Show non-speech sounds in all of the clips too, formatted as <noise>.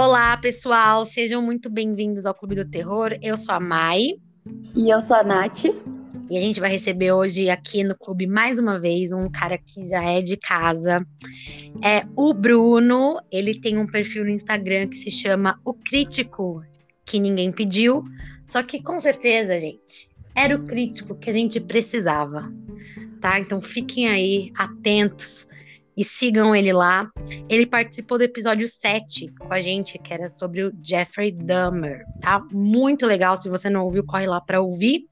Olá, pessoal, sejam muito bem-vindos ao Clube do Terror. Eu sou a Mai. E eu sou a Nath. E a gente vai receber hoje aqui no clube mais uma vez um cara que já é de casa. É o Bruno. Ele tem um perfil no Instagram que se chama O Crítico, que ninguém pediu. Só que com certeza, gente, era o crítico que a gente precisava. Tá? Então fiquem aí atentos e sigam ele lá. Ele participou do episódio 7 com a gente, que era sobre o Jeffrey Dahmer, tá? Muito legal, se você não ouviu, corre lá para ouvir.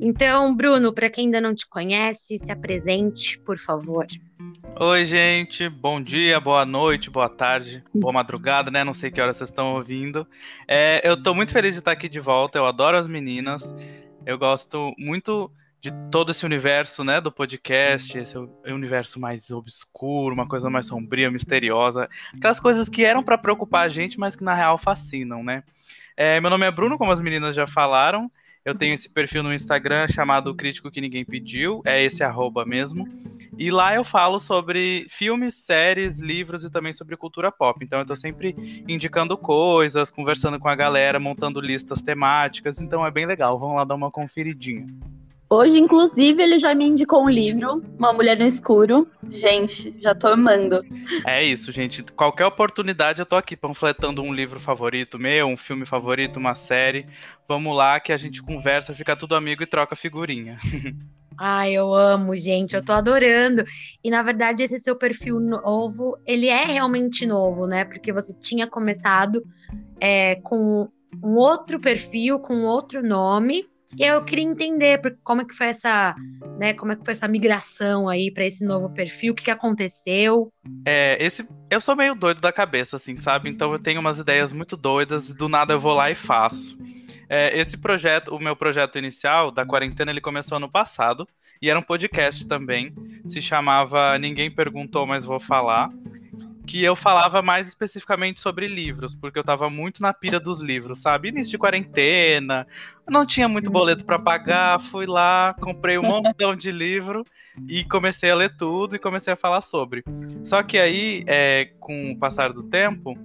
Então, Bruno, para quem ainda não te conhece, se apresente, por favor. Oi, gente. Bom dia, boa noite, boa tarde, boa madrugada, né? Não sei que hora vocês estão ouvindo. É, eu tô muito feliz de estar aqui de volta. Eu adoro as meninas. Eu gosto muito de todo esse universo, né, do podcast, esse universo mais obscuro, uma coisa mais sombria, misteriosa, aquelas coisas que eram para preocupar a gente, mas que na real fascinam, né? É, meu nome é Bruno, como as meninas já falaram. Eu tenho esse perfil no Instagram chamado Crítico que Ninguém Pediu, é esse arroba mesmo. E lá eu falo sobre filmes, séries, livros e também sobre cultura pop. Então eu tô sempre indicando coisas, conversando com a galera, montando listas temáticas. Então é bem legal. Vamos lá dar uma conferidinha. Hoje, inclusive, ele já me indicou um livro, Uma Mulher no Escuro. Gente, já tô amando. É isso, gente. Qualquer oportunidade eu tô aqui panfletando um livro favorito meu, um filme favorito, uma série. Vamos lá que a gente conversa, fica tudo amigo e troca figurinha. <laughs> Ai, eu amo, gente. Eu tô adorando. E na verdade, esse seu perfil novo, ele é realmente novo, né? Porque você tinha começado é, com um outro perfil, com outro nome e eu queria entender como é que foi essa, né, como é que foi essa migração aí para esse novo perfil, o que, que aconteceu? É, esse, eu sou meio doido da cabeça, assim, sabe? Então eu tenho umas ideias muito doidas e do nada eu vou lá e faço. É, esse projeto, o meu projeto inicial da quarentena, ele começou ano passado e era um podcast também. Se chamava Ninguém Perguntou, mas Vou Falar que eu falava mais especificamente sobre livros, porque eu tava muito na pira dos livros, sabe? Início de quarentena, não tinha muito boleto para pagar, fui lá, comprei um montão de livro e comecei a ler tudo e comecei a falar sobre. Só que aí, é, com o passar do tempo,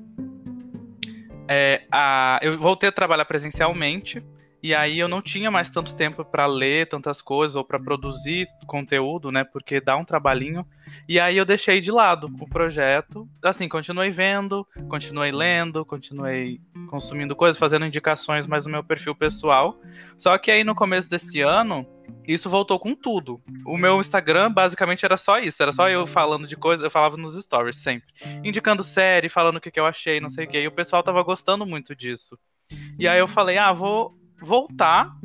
é, a, eu voltei a trabalhar presencialmente e aí eu não tinha mais tanto tempo para ler tantas coisas ou para produzir conteúdo, né? Porque dá um trabalhinho. E aí eu deixei de lado o projeto. Assim, continuei vendo, continuei lendo, continuei consumindo coisas, fazendo indicações mais no meu perfil pessoal. Só que aí no começo desse ano, isso voltou com tudo. O meu Instagram basicamente era só isso, era só eu falando de coisas, eu falava nos stories sempre, indicando série, falando o que, que eu achei, não sei o que. E o pessoal tava gostando muito disso. E aí eu falei, ah, vou voltar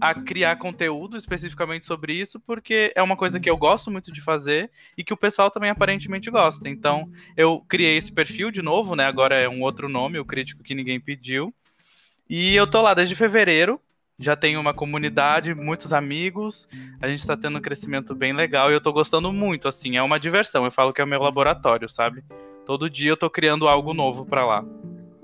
a criar conteúdo especificamente sobre isso, porque é uma coisa que eu gosto muito de fazer e que o pessoal também aparentemente gosta. Então, eu criei esse perfil de novo, né? Agora é um outro nome, o crítico que ninguém pediu. E eu tô lá desde fevereiro. Já tenho uma comunidade, muitos amigos. A gente tá tendo um crescimento bem legal e eu tô gostando muito, assim, é uma diversão. Eu falo que é o meu laboratório, sabe? Todo dia eu tô criando algo novo para lá.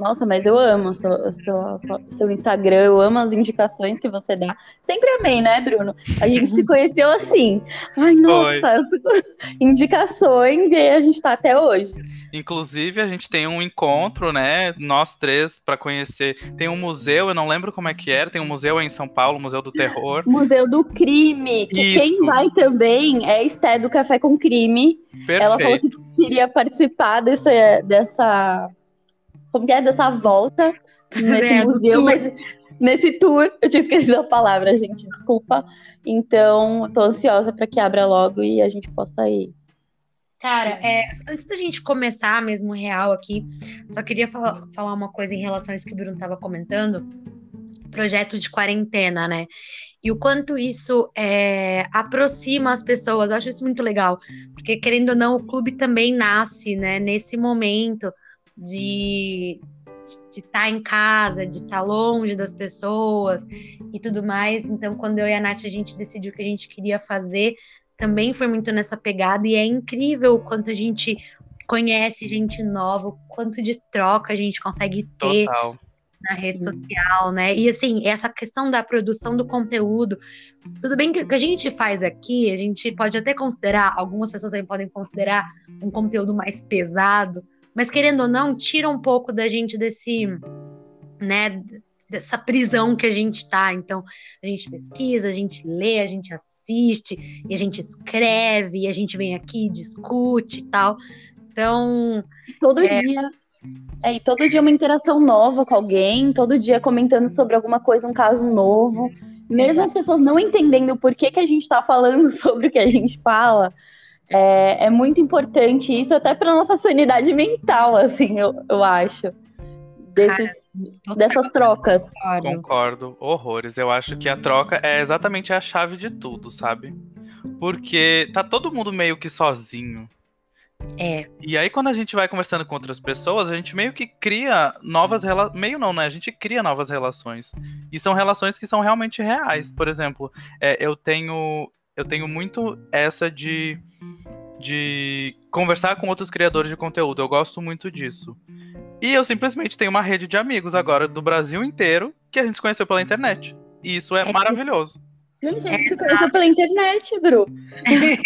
Nossa, mas eu amo seu, seu, seu, Instagram, eu amo as indicações que você dá. Sempre amei, né, Bruno? A gente se conheceu assim. Ai, nossa, <laughs> indicações e a gente tá até hoje. Inclusive, a gente tem um encontro, né? Nós três, para conhecer. Tem um museu, eu não lembro como é que era, tem um museu aí em São Paulo, Museu do Terror. Museu do Crime. Que quem vai também é Esté do Café com Crime. Perfeito. Ela falou que queria participar desse, dessa como que é, dessa volta nesse é, museu, mas nesse tour, eu tinha esquecido a palavra, gente, desculpa. Então, tô ansiosa para que abra logo e a gente possa ir. Cara, é, antes da gente começar mesmo real aqui, só queria falar, falar uma coisa em relação a isso que o Bruno estava comentando, projeto de quarentena, né? E o quanto isso é, aproxima as pessoas, eu acho isso muito legal, porque querendo ou não, o clube também nasce, né, nesse momento, de de estar tá em casa, de estar tá longe das pessoas e tudo mais. Então, quando eu e a Nath a gente decidiu que a gente queria fazer, também foi muito nessa pegada e é incrível o quanto a gente conhece gente nova, o quanto de troca a gente consegue ter. Total. Na rede social, né? E assim, essa questão da produção do conteúdo, tudo bem que o que a gente faz aqui, a gente pode até considerar, algumas pessoas também podem considerar um conteúdo mais pesado, mas querendo ou não, tira um pouco da gente desse, né, dessa prisão que a gente tá. Então, a gente pesquisa, a gente lê, a gente assiste, e a gente escreve, e a gente vem aqui, discute e tal. Então. Todo é... dia. É, e todo dia uma interação nova com alguém, todo dia comentando sobre alguma coisa, um caso novo. Mesmo as pessoas não entendendo o porquê que a gente está falando <laughs> sobre o que a gente fala, é, é muito importante isso, até para nossa sanidade mental, assim, eu, eu acho. Desses, Cara, dessas trocas. Concordo, horrores. Eu acho que a troca é exatamente a chave de tudo, sabe? Porque tá todo mundo meio que sozinho. É. E aí, quando a gente vai conversando com outras pessoas, a gente meio que cria novas relações. Meio não, né? A gente cria novas relações. E são relações que são realmente reais. Por exemplo, é, eu tenho. Eu tenho muito essa de. De conversar com outros criadores de conteúdo. Eu gosto muito disso. E eu simplesmente tenho uma rede de amigos agora do Brasil inteiro que a gente se conheceu pela internet. E isso é, é maravilhoso. Gente, a gente se conheceu pela internet, Bru.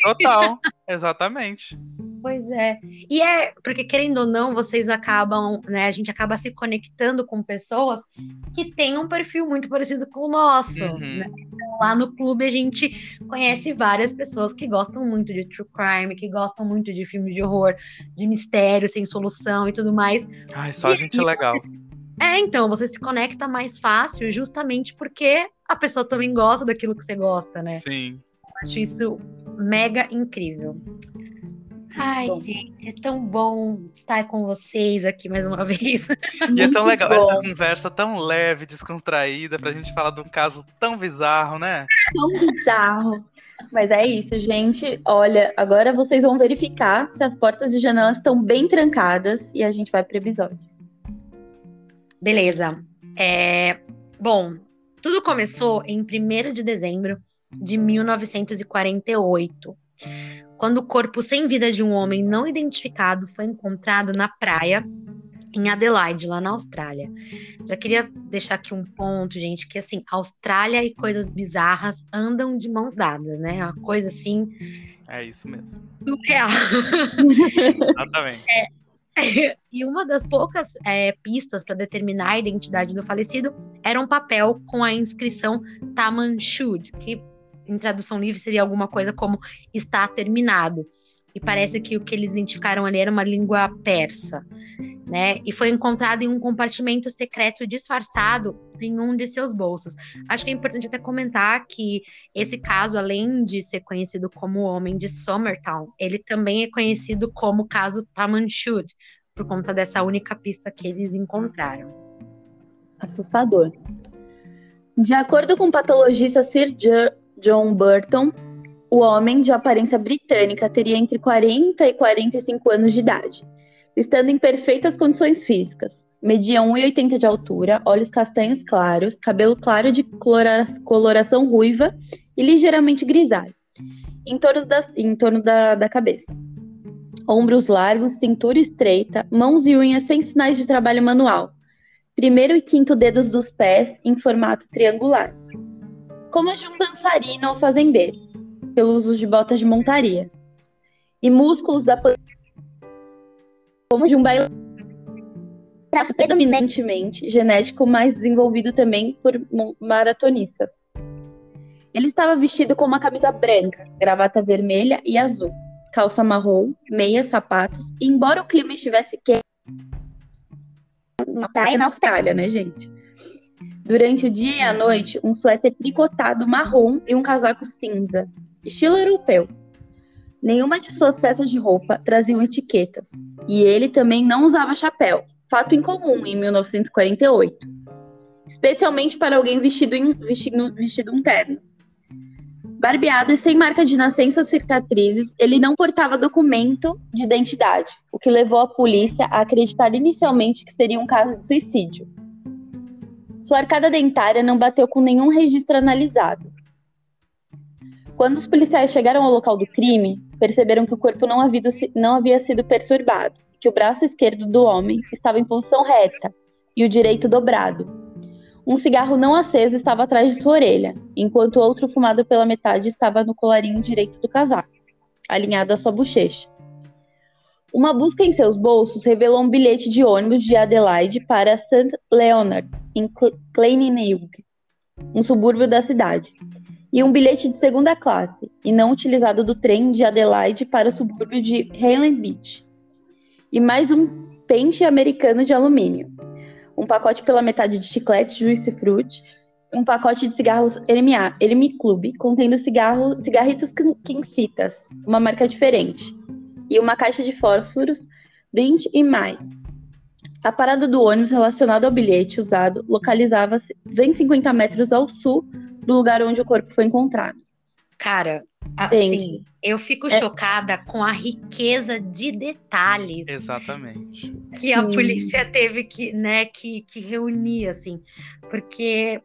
Total, exatamente. Pois é. E é, porque querendo ou não, vocês acabam, né? A gente acaba se conectando com pessoas que têm um perfil muito parecido com o nosso. Uhum. Né? Então, lá no clube a gente conhece várias pessoas que gostam muito de true crime, que gostam muito de filmes de horror, de mistério sem solução e tudo mais. Ai, só e, gente legal. Você... É, então, você se conecta mais fácil justamente porque a pessoa também gosta daquilo que você gosta, né? Sim. acho isso mega incrível. Ai, bom. gente, é tão bom estar com vocês aqui mais uma <laughs> vez. E é tão legal bom. essa conversa tão leve, descontraída, pra gente falar de um caso tão bizarro, né? Tão bizarro. Mas é isso, gente. Olha, agora vocês vão verificar se as portas e janelas estão bem trancadas e a gente vai pro episódio. Beleza. É... Bom, tudo começou em 1 de dezembro de 1948 quando o corpo sem vida de um homem não identificado foi encontrado na praia em Adelaide, lá na Austrália. Já queria deixar aqui um ponto, gente, que assim, Austrália e coisas bizarras andam de mãos dadas, né? Uma coisa assim. É isso mesmo. Surreal. <laughs> Exatamente. É, <laughs> e uma das poucas é, pistas para determinar a identidade do falecido era um papel com a inscrição Taman Shud, que em tradução livre seria alguma coisa como está terminado. E parece que o que eles identificaram ali era uma língua persa, né? E foi encontrado em um compartimento secreto disfarçado em um de seus bolsos. Acho que é importante até comentar que esse caso, além de ser conhecido como o Homem de Somertown, ele também é conhecido como caso Tamanchud, por conta dessa única pista que eles encontraram. Assustador. De acordo com o patologista Sir John Burton, o homem de aparência britânica teria entre 40 e 45 anos de idade, estando em perfeitas condições físicas. Media 1,80 de altura, olhos castanhos claros, cabelo claro de coloração ruiva e ligeiramente grisalho, em torno, em torno da, da cabeça. Ombros largos, cintura estreita, mãos e unhas sem sinais de trabalho manual. Primeiro e quinto dedos dos pés em formato triangular como a de um dançarino ou fazendeiro, pelo uso de botas de montaria, e músculos da como de um bailarino traço predominantemente genético, mais desenvolvido também por maratonistas. Ele estava vestido com uma camisa branca, gravata vermelha e azul, calça marrom, meias, sapatos, e embora o clima estivesse quente na praia na Austrália, né, gente? Durante o dia e a noite, um suéter tricotado marrom e um casaco cinza, estilo europeu. Nenhuma de suas peças de roupa traziam etiquetas, e ele também não usava chapéu, fato incomum em 1948, especialmente para alguém vestido, em, vestido, vestido um terno. Barbeado e sem marca de nascença ou cicatrizes, ele não portava documento de identidade, o que levou a polícia a acreditar inicialmente que seria um caso de suicídio. Sua arcada dentária não bateu com nenhum registro analisado. Quando os policiais chegaram ao local do crime, perceberam que o corpo não havia, não havia sido perturbado, que o braço esquerdo do homem estava em posição reta e o direito dobrado. Um cigarro não aceso estava atrás de sua orelha, enquanto outro fumado pela metade estava no colarinho direito do casaco, alinhado à sua bochecha. Uma busca em seus bolsos revelou um bilhete de ônibus de Adelaide para St. Leonard, em Claneyneug, um subúrbio da cidade, e um bilhete de segunda classe, e não utilizado do trem de Adelaide para o subúrbio de Highland Beach, e mais um pente americano de alumínio, um pacote pela metade de chicletes Juice Fruit, um pacote de cigarros LMA, LM Club, contendo cigarro, cigarritos Quincitas, uma marca diferente, e uma caixa de fósforos Brint e Mai. A parada do ônibus relacionado ao bilhete usado localizava-se 250 metros ao sul do lugar onde o corpo foi encontrado. Cara, assim, eu fico é... chocada com a riqueza de detalhes. Exatamente. Que a polícia teve que, né, que, que reunir, assim. Porque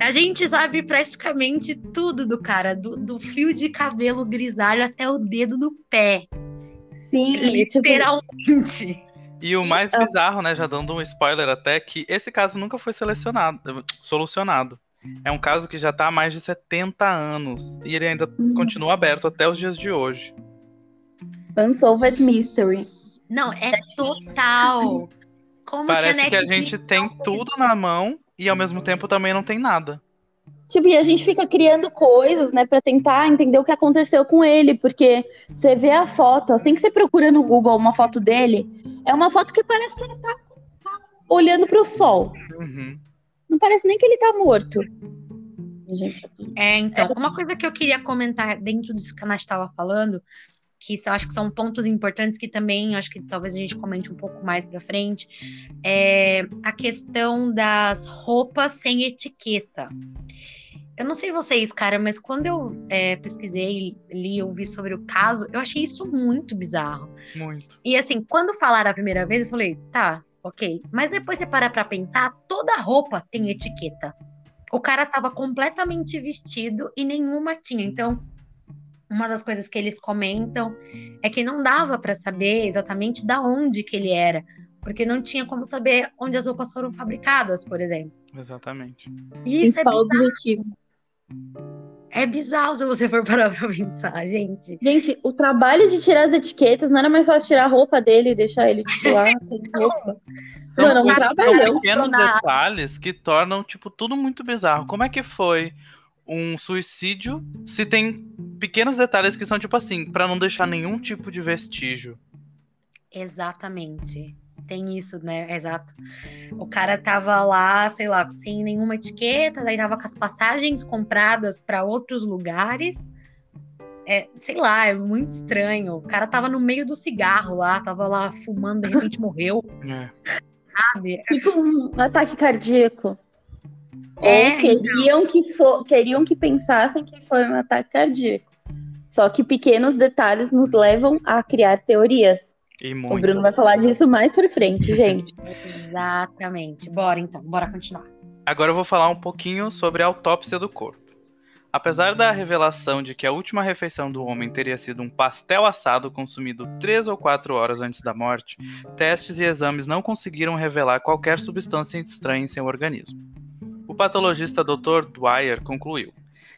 a gente sabe praticamente tudo do cara, do, do fio de cabelo grisalho até o dedo do pé. Sim, tipo, literalmente. Tipo... E o mais bizarro, né, já dando um spoiler até, que esse caso nunca foi selecionado, solucionado. É um caso que já está há mais de 70 anos e ele ainda uhum. continua aberto até os dias de hoje. Unsolved Mystery. Não, é total. Como Parece que a, que a gente tem tudo na mão e ao mesmo tempo também não tem nada. Tipo, e a gente fica criando coisas, né, para tentar entender o que aconteceu com ele, porque você vê a foto, assim que você procura no Google uma foto dele, é uma foto que parece que ele tá, tá olhando para o sol. Uhum. Não parece nem que ele tá morto. Gente, é, então, uma coisa que eu queria comentar dentro disso que a Nath estava falando que eu acho que são pontos importantes que também acho que talvez a gente comente um pouco mais para frente, é a questão das roupas sem etiqueta. Eu não sei vocês, cara, mas quando eu é, pesquisei, li, ouvi sobre o caso, eu achei isso muito bizarro. Muito. E assim, quando falaram a primeira vez, eu falei, tá, ok. Mas depois você para pra pensar, toda roupa tem etiqueta. O cara tava completamente vestido e nenhuma tinha. Então, uma das coisas que eles comentam é que não dava para saber exatamente da onde que ele era, porque não tinha como saber onde as roupas foram fabricadas, por exemplo. Exatamente. Isso é objetivo. É bizarro se você for parar pra pensar, gente. Gente, o trabalho de tirar as etiquetas não era mais fácil tirar a roupa dele e deixar ele tipo, lá <laughs> sem roupa. São, Mano, um são pequenos detalhes que tornam, tipo, tudo muito bizarro. Como é que foi um suicídio se tem pequenos detalhes que são tipo assim, para não deixar nenhum tipo de vestígio. Exatamente. Tem isso, né? Exato. O cara tava lá, sei lá, sem nenhuma etiqueta, daí tava com as passagens compradas para outros lugares. É, sei lá, é muito estranho. O cara tava no meio do cigarro lá, tava lá fumando, de repente morreu. <laughs> É. Sabe? Tipo um ataque cardíaco. É, Ou queriam, então. que for, queriam que pensassem que foi um ataque cardíaco. Só que pequenos detalhes nos levam a criar teorias. O Bruno vai falar disso mais pra frente, <laughs> gente. Exatamente. Bora então, bora continuar. Agora eu vou falar um pouquinho sobre a autópsia do corpo. Apesar da revelação de que a última refeição do homem teria sido um pastel assado consumido três ou quatro horas antes da morte, testes e exames não conseguiram revelar qualquer substância estranha em seu organismo. O patologista Dr. Dwyer concluiu: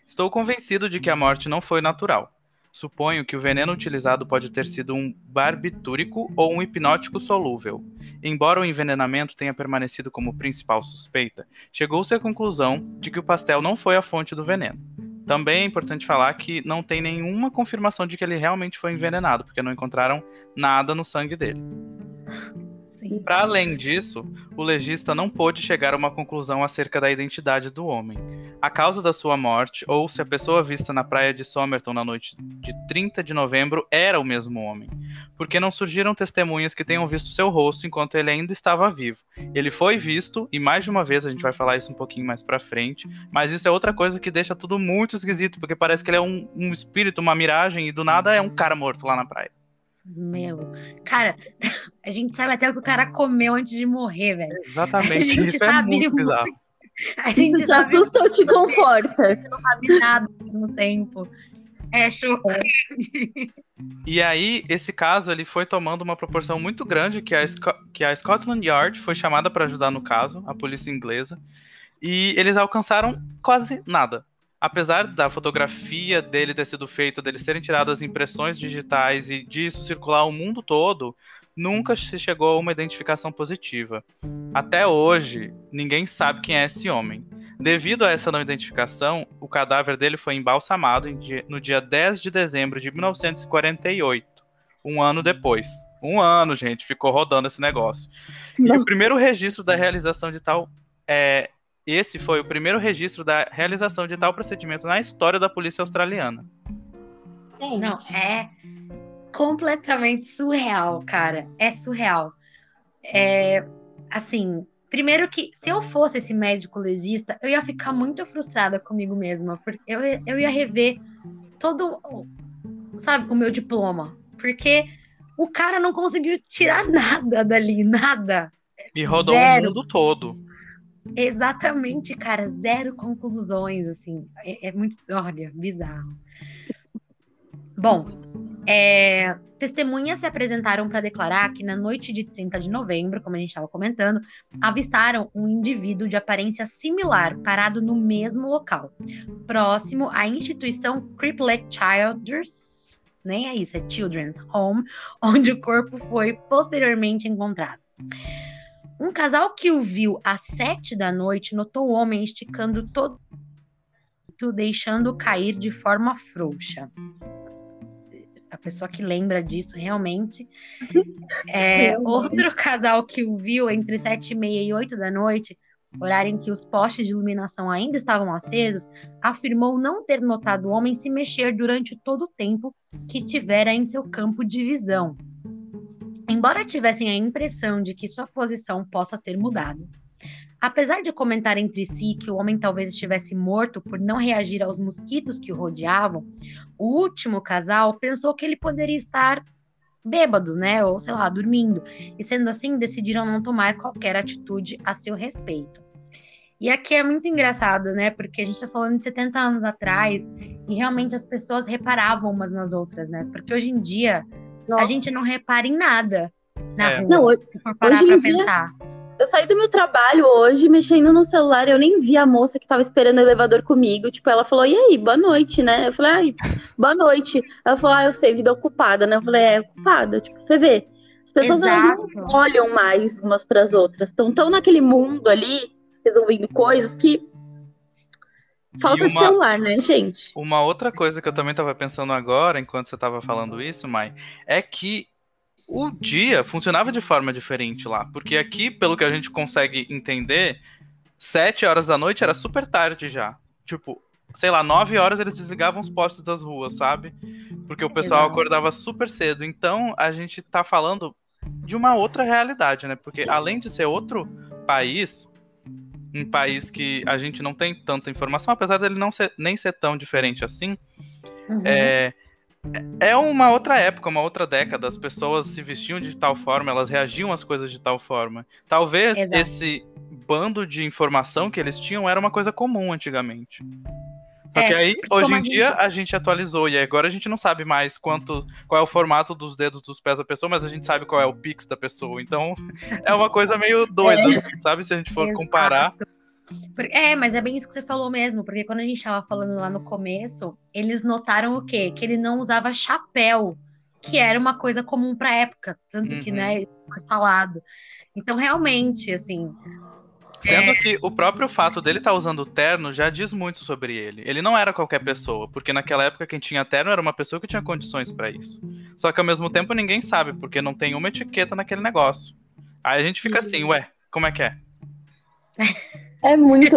Estou convencido de que a morte não foi natural. Suponho que o veneno utilizado pode ter sido um barbitúrico ou um hipnótico solúvel. Embora o envenenamento tenha permanecido como principal suspeita, chegou-se à conclusão de que o pastel não foi a fonte do veneno. Também é importante falar que não tem nenhuma confirmação de que ele realmente foi envenenado, porque não encontraram nada no sangue dele. Para além disso, o legista não pôde chegar a uma conclusão acerca da identidade do homem. A causa da sua morte, ou se a pessoa vista na praia de Somerton na noite de 30 de novembro era o mesmo homem, porque não surgiram testemunhas que tenham visto seu rosto enquanto ele ainda estava vivo. Ele foi visto, e mais de uma vez a gente vai falar isso um pouquinho mais pra frente, mas isso é outra coisa que deixa tudo muito esquisito, porque parece que ele é um, um espírito, uma miragem, e do nada é um cara morto lá na praia. Meu, cara, <laughs> a gente sabe até o que o cara comeu antes de morrer, velho. Exatamente, isso é muito bizarro. A gente Isso te assusta ou te conforta? Não sabe nada no tempo. É chocante. E aí, esse caso ele foi tomando uma proporção muito grande que a, que a Scotland Yard foi chamada para ajudar no caso, a polícia inglesa, e eles alcançaram quase nada. Apesar da fotografia dele ter sido feita, dele serem tiradas as impressões digitais e disso circular o mundo todo, nunca se chegou a uma identificação positiva. Até hoje, ninguém sabe quem é esse homem. Devido a essa não identificação, o cadáver dele foi embalsamado no dia 10 de dezembro de 1948, um ano depois. Um ano, gente, ficou rodando esse negócio. E o primeiro registro da realização de tal é, esse foi o primeiro registro da realização de tal procedimento na história da polícia australiana. Sim. Não, é completamente surreal, cara. É surreal. É, assim, primeiro que se eu fosse esse médico legista, eu ia ficar muito frustrada comigo mesma, porque eu, eu ia rever todo, sabe, o meu diploma, porque o cara não conseguiu tirar nada dali, nada. E rodou Zero. o mundo todo. Exatamente, cara, zero conclusões, assim, é, é muito, olha, bizarro. Bom, é, testemunhas se apresentaram para declarar que na noite de 30 de novembro, como a gente estava comentando, avistaram um indivíduo de aparência similar parado no mesmo local, próximo à instituição Criplet Childers, nem é isso, é Children's Home, onde o corpo foi posteriormente encontrado. Um casal que o viu às sete da noite notou o homem esticando todo, deixando cair de forma frouxa. A pessoa que lembra disso realmente. <laughs> É, outro casal que o viu entre sete e meia e oito da noite, horário em que os postes de iluminação ainda estavam acesos, afirmou não ter notado o homem se mexer durante todo o tempo que estivera em seu campo de visão embora tivessem a impressão de que sua posição possa ter mudado. Apesar de comentar entre si que o homem talvez estivesse morto por não reagir aos mosquitos que o rodeavam, o último casal pensou que ele poderia estar bêbado, né, ou sei lá, dormindo, e sendo assim decidiram não tomar qualquer atitude a seu respeito. E aqui é muito engraçado, né, porque a gente está falando de 70 anos atrás e realmente as pessoas reparavam umas nas outras, né, porque hoje em dia nossa. A gente não repara em nada na é. rua, não, hoje, se for parar pra dia, pensar. Eu saí do meu trabalho hoje, mexendo no celular, eu nem vi a moça que tava esperando o elevador comigo. Tipo, ela falou, e aí, boa noite, né? Eu falei, ai, boa noite. Ela falou, ah, eu sei, vida ocupada, né? Eu falei, é, ocupada. Tipo, você vê. As pessoas não olham mais umas para as outras. Estão tão naquele mundo ali, resolvendo coisas que Falta uma, de celular, né, gente? Uma outra coisa que eu também estava pensando agora, enquanto você estava falando isso, Mai, é que o dia funcionava de forma diferente lá. Porque aqui, pelo que a gente consegue entender, sete horas da noite era super tarde já. Tipo, sei lá, nove horas eles desligavam os postes das ruas, sabe? Porque o pessoal acordava super cedo. Então, a gente tá falando de uma outra realidade, né? Porque além de ser outro país, um país que a gente não tem tanta informação, apesar dele não ser, nem ser tão diferente assim. Uhum. É, é uma outra época, uma outra década. As pessoas se vestiam de tal forma, elas reagiam às coisas de tal forma. Talvez Exato. esse bando de informação que eles tinham era uma coisa comum antigamente. Porque é, aí, hoje em dia, a gente atualizou, e agora a gente não sabe mais quanto, qual é o formato dos dedos dos pés da pessoa, mas a gente sabe qual é o pix da pessoa. Então, <laughs> é uma coisa meio doida, é. sabe? Se a gente for Exato. comparar. É, mas é bem isso que você falou mesmo, porque quando a gente estava falando lá no começo, eles notaram o quê? Que ele não usava chapéu, que era uma coisa comum para época, tanto uhum. que, né, foi falado. Então, realmente, assim, Sendo é. que o próprio fato dele estar tá usando terno já diz muito sobre ele. Ele não era qualquer pessoa, porque naquela época quem tinha terno era uma pessoa que tinha condições para isso. Só que ao mesmo tempo ninguém sabe, porque não tem uma etiqueta naquele negócio. Aí a gente fica assim, ué, como é que é? É muito.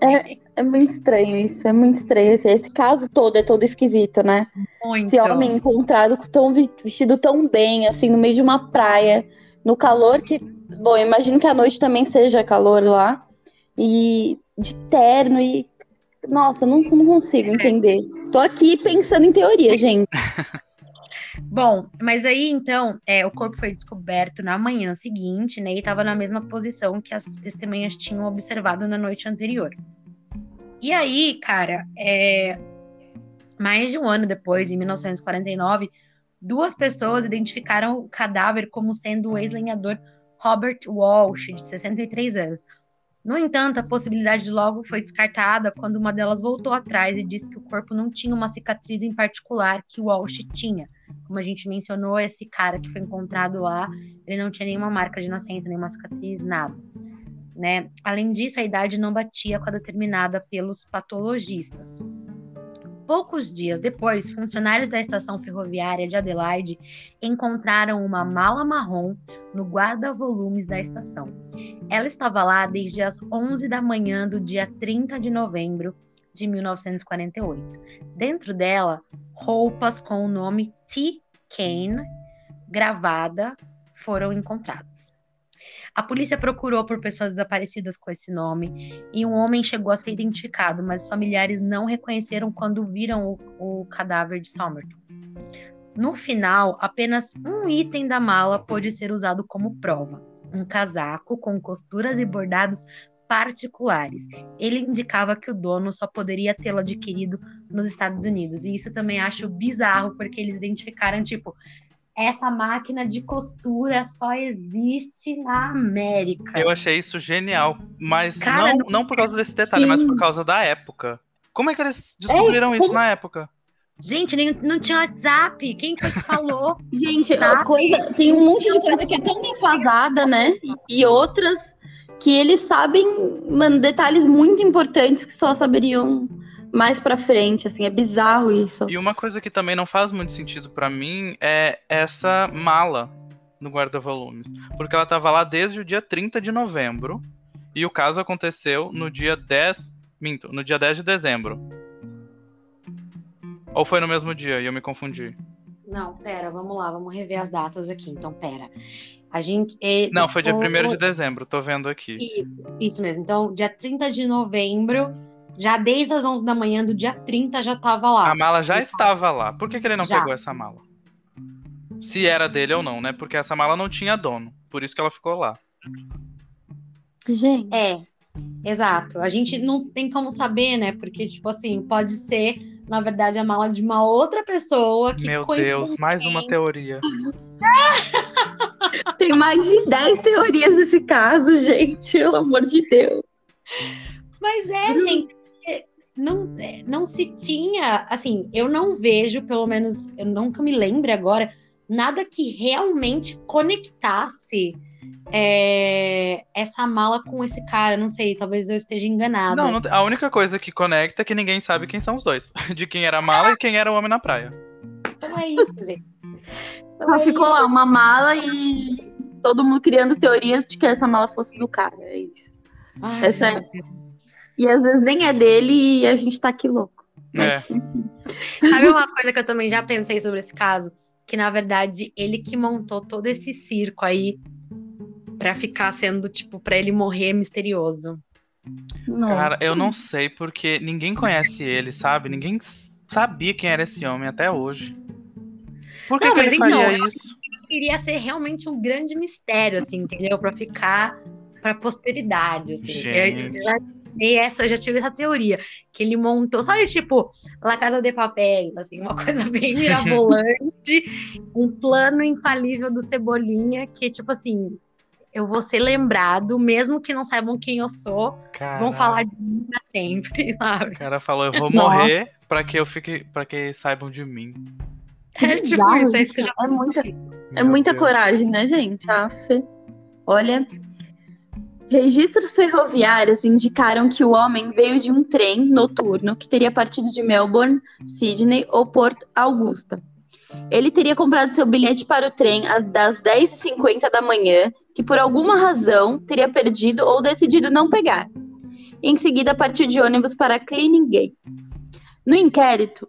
É, é muito estranho isso, é muito estranho. Esse caso todo é todo esquisito, né? Muito. Esse homem encontrado tão vestido tão bem, assim, no meio de uma praia, no calor que Bom, imagino que a noite também seja calor lá. E de terno e. Nossa, não, não consigo entender. Tô aqui pensando em teoria, gente. <laughs> Bom, mas aí então, é, o corpo foi descoberto na manhã seguinte, né? E estava na mesma posição que as testemunhas tinham observado na noite anterior. E aí, cara, é, mais de um ano depois, em 1949, duas pessoas identificaram o cadáver como sendo o ex-lenhador Robert Walsh, de 63 anos. No entanto, a possibilidade de logo foi descartada quando uma delas voltou atrás e disse que o corpo não tinha uma cicatriz em particular que o Walsh tinha. Como a gente mencionou, esse cara que foi encontrado lá, ele não tinha nenhuma marca de nascença, nenhuma cicatriz, nada. Né? Além disso, a idade não batia com a determinada pelos patologistas. Poucos dias depois, funcionários da estação ferroviária de Adelaide encontraram uma mala marrom no guarda-volumes da estação. Ela estava lá desde as 11 da manhã do dia 30 de novembro de 1948. Dentro dela, roupas com o nome T. Kane gravada foram encontradas. A polícia procurou por pessoas desaparecidas com esse nome e um homem chegou a ser identificado, mas os familiares não reconheceram quando viram o, o cadáver de Somerton. No final, apenas um item da mala pôde ser usado como prova: um casaco com costuras e bordados particulares. Ele indicava que o dono só poderia tê-lo adquirido nos Estados Unidos. E isso também acho bizarro, porque eles identificaram, tipo, essa máquina de costura só existe na América. Eu achei isso genial, mas Cara, não, não por causa desse detalhe, sim. mas por causa da época. Como é que eles descobriram é, isso na época? Gente, nem, não tinha WhatsApp. Quem foi que falou? <laughs> Gente, coisa, tem um monte de coisa que é tão defasada, né? E, e outras que eles sabem, mano, detalhes muito importantes que só saberiam mais pra frente, assim, é bizarro isso. E uma coisa que também não faz muito sentido para mim é essa mala no guarda-volumes. Porque ela tava lá desde o dia 30 de novembro e o caso aconteceu no dia 10, minto, no dia 10 de dezembro. Ou foi no mesmo dia e eu me confundi? Não, pera, vamos lá, vamos rever as datas aqui. Então, pera. A gente. É, não, foi dia 1 de dezembro, tô vendo aqui. Isso, isso mesmo. Então, dia 30 de novembro já desde as 11 da manhã do dia 30 já estava lá. A mala já estava lá. Por que, que ele não já. pegou essa mala? Se era dele ou não, né? Porque essa mala não tinha dono. Por isso que ela ficou lá. Gente. É, exato. A gente não tem como saber, né? Porque, tipo assim, pode ser, na verdade, a mala de uma outra pessoa que. Meu Deus, mais uma teoria. <laughs> tem mais de 10 teorias nesse caso, gente. Pelo amor de Deus. Mas é, gente, não se tinha, assim, eu não vejo, pelo menos, eu nunca me lembro agora, nada que realmente conectasse é, essa mala com esse cara. Não sei, talvez eu esteja enganada. Não, não, a única coisa que conecta é que ninguém sabe quem são os dois. <laughs> De quem era a mala e quem era o homem na praia. Então é isso, gente. Então é ficou isso. lá uma mala e todo mundo criando teorias de que essa mala fosse do cara. É isso. Ai, essa é e às vezes nem é dele e a gente tá aqui louco. É. Sabe uma coisa que eu também já pensei sobre esse caso? Que na verdade ele que montou todo esse circo aí para ficar sendo, tipo, para ele morrer misterioso. Nossa. Cara, eu não sei porque ninguém conhece ele, sabe? Ninguém sabia quem era esse homem até hoje. Por que, não, que ele então, faria isso? Queria ser realmente um grande mistério, assim, entendeu? Para ficar para posteridade, assim. Gente. Eu, e essa, eu já tive essa teoria, que ele montou, sabe, tipo, La Casa de Papel, assim, uma coisa <laughs> bem mirabolante, um plano infalível do Cebolinha, que, tipo assim, eu vou ser lembrado, mesmo que não saibam quem eu sou, vão falar de mim pra sempre, <laughs> sabe? O cara falou, eu vou morrer para que eu fique, para que saibam de mim. É tipo isso, é isso que eu já É muita, é muita coragem, né, gente? Aff. Olha, Registros ferroviários indicaram que o homem veio de um trem noturno que teria partido de Melbourne, Sydney ou Port Augusta. Ele teria comprado seu bilhete para o trem às 10h50 da manhã, que por alguma razão teria perdido ou decidido não pegar. Em seguida, partiu de ônibus para Cleaning No inquérito,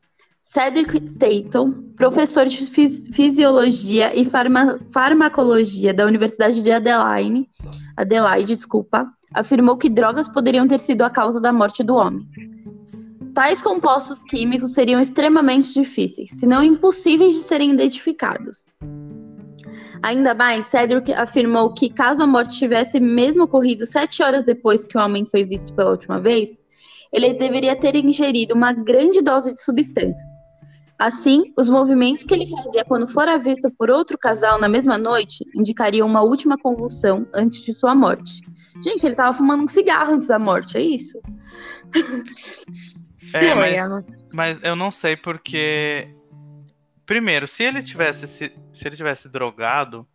Cedric Staton, professor de fisiologia e farma farmacologia da Universidade de Adelaide, Adelaide, desculpa, afirmou que drogas poderiam ter sido a causa da morte do homem. Tais compostos químicos seriam extremamente difíceis, se não impossíveis de serem identificados. Ainda mais, Cedric afirmou que caso a morte tivesse mesmo ocorrido sete horas depois que o homem foi visto pela última vez, ele deveria ter ingerido uma grande dose de substâncias, Assim, os movimentos que ele fazia quando fora visto por outro casal na mesma noite indicariam uma última convulsão antes de sua morte, Gente, ele tava fumando um cigarro antes da morte, é isso? É, mas, mas eu não sei porque. Primeiro, se ele tivesse se, se ele tivesse drogado,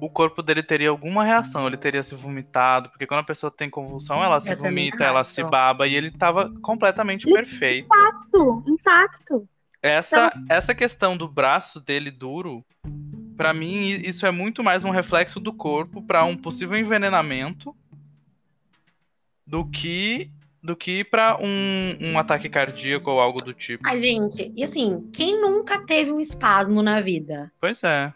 o corpo dele teria alguma reação, ele teria se vomitado, porque quando a pessoa tem convulsão, ela se eu vomita, ela se baba, e ele tava completamente perfeito. Intacto, intacto. Essa, então... essa questão do braço dele duro, para mim, isso é muito mais um reflexo do corpo para um possível envenenamento do que do que para um, um ataque cardíaco ou algo do tipo. Ai, gente, e assim, quem nunca teve um espasmo na vida? Pois é.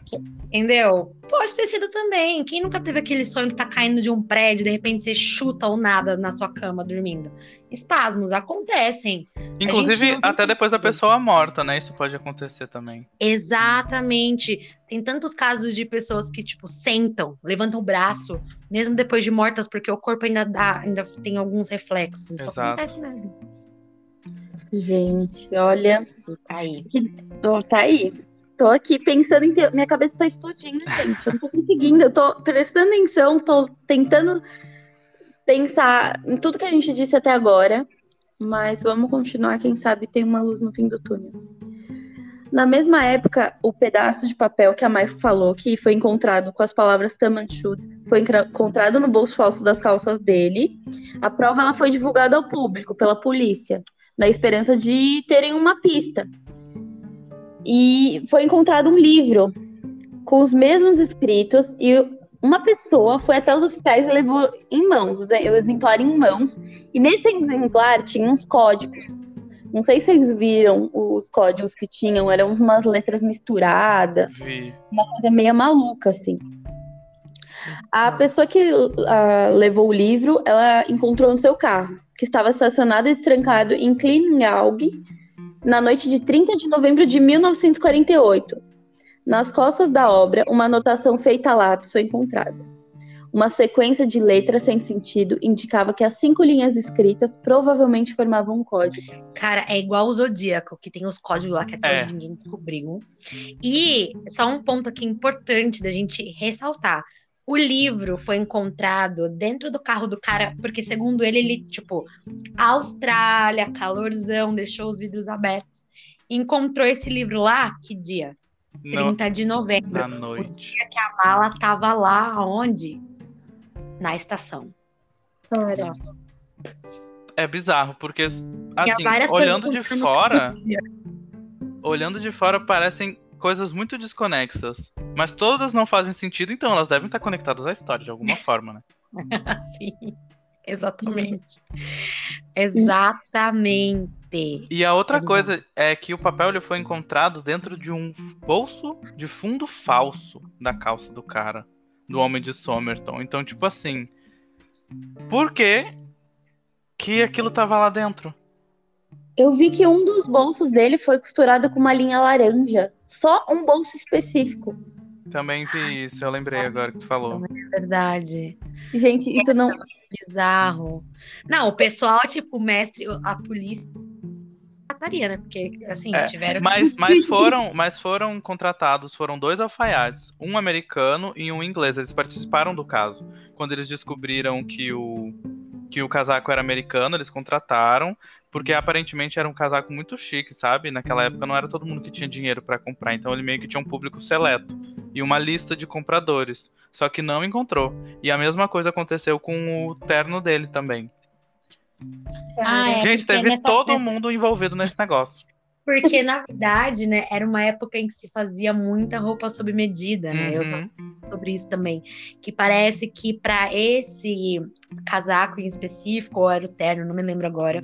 Entendeu? Pode ter sido também. Quem nunca teve aquele sonho que tá caindo de um prédio, de repente você chuta ou nada na sua cama dormindo? Espasmos acontecem. Inclusive, até depois da pessoa morta, né? Isso pode acontecer também. Exatamente. Tem tantos casos de pessoas que, tipo, sentam, levantam o braço, mesmo depois de mortas, porque o corpo ainda dá, ainda tem alguns reflexos. Isso Exato. acontece mesmo. Gente, olha. Tá aí. Oh, tá aí. Tô aqui pensando em ter... Minha cabeça tá explodindo, gente. Eu não tô conseguindo. Eu tô prestando atenção, tô tentando pensar em tudo que a gente disse até agora, mas vamos continuar, quem sabe tem uma luz no fim do túnel. Na mesma época, o pedaço de papel que a Mai falou, que foi encontrado com as palavras Tamanchut, foi encontrado no bolso falso das calças dele. A prova ela foi divulgada ao público pela polícia, na esperança de terem uma pista. E foi encontrado um livro com os mesmos escritos e uma pessoa foi até os oficiais e levou em mãos, o exemplar em mãos, e nesse exemplar tinha uns códigos. Não sei se vocês viram os códigos que tinham, eram umas letras misturadas, Vi. uma coisa meio maluca, assim. A pessoa que uh, levou o livro, ela encontrou no seu carro, que estava estacionado e trancado em Klingaug, na noite de 30 de novembro de 1948. Nas costas da obra, uma anotação feita a lápis foi encontrada. Uma sequência de letras sem sentido indicava que as cinco linhas escritas provavelmente formavam um código. Cara, é igual o Zodíaco, que tem os códigos lá que até é. hoje ninguém descobriu. E só um ponto aqui importante da gente ressaltar. O livro foi encontrado dentro do carro do cara, porque segundo ele, ele, tipo, Austrália, calorzão, deixou os vidros abertos. Encontrou esse livro lá, que dia? 30 no... de novembro. Na noite. O dia que a mala tava lá onde? Na estação. É bizarro, porque assim, olhando de fora, olhando de fora parecem coisas muito desconexas, mas todas não fazem sentido, então elas devem estar conectadas à história de alguma forma, né? <laughs> Sim. Exatamente. <laughs> Exatamente. E a outra coisa é que o papel ele foi encontrado dentro de um bolso de fundo falso da calça do cara, do homem de Somerton. Então, tipo assim, por que que aquilo tava lá dentro? Eu vi que um dos bolsos dele foi costurado com uma linha laranja. Só um bolso específico. Também vi isso, eu lembrei agora que tu falou. É verdade. Gente, isso não. Bizarro. Não, o pessoal, tipo, o mestre, a polícia mataria, né? Porque, assim, é, tiveram. Mas, mas, <laughs> foram, mas foram contratados, foram dois alfaiates, um americano e um inglês. Eles participaram do caso. Quando eles descobriram que o, que o casaco era americano, eles contrataram, porque aparentemente era um casaco muito chique, sabe? Naquela época não era todo mundo que tinha dinheiro para comprar, então ele meio que tinha um público seleto e uma lista de compradores. Só que não encontrou. E a mesma coisa aconteceu com o terno dele também. Ah, é, Gente, teve nessa, todo mundo envolvido nesse negócio. Porque, na verdade, né, era uma época em que se fazia muita roupa sob medida, né? Uhum. Eu sobre isso também. Que parece que para esse casaco em específico, ou era o terno, não me lembro agora,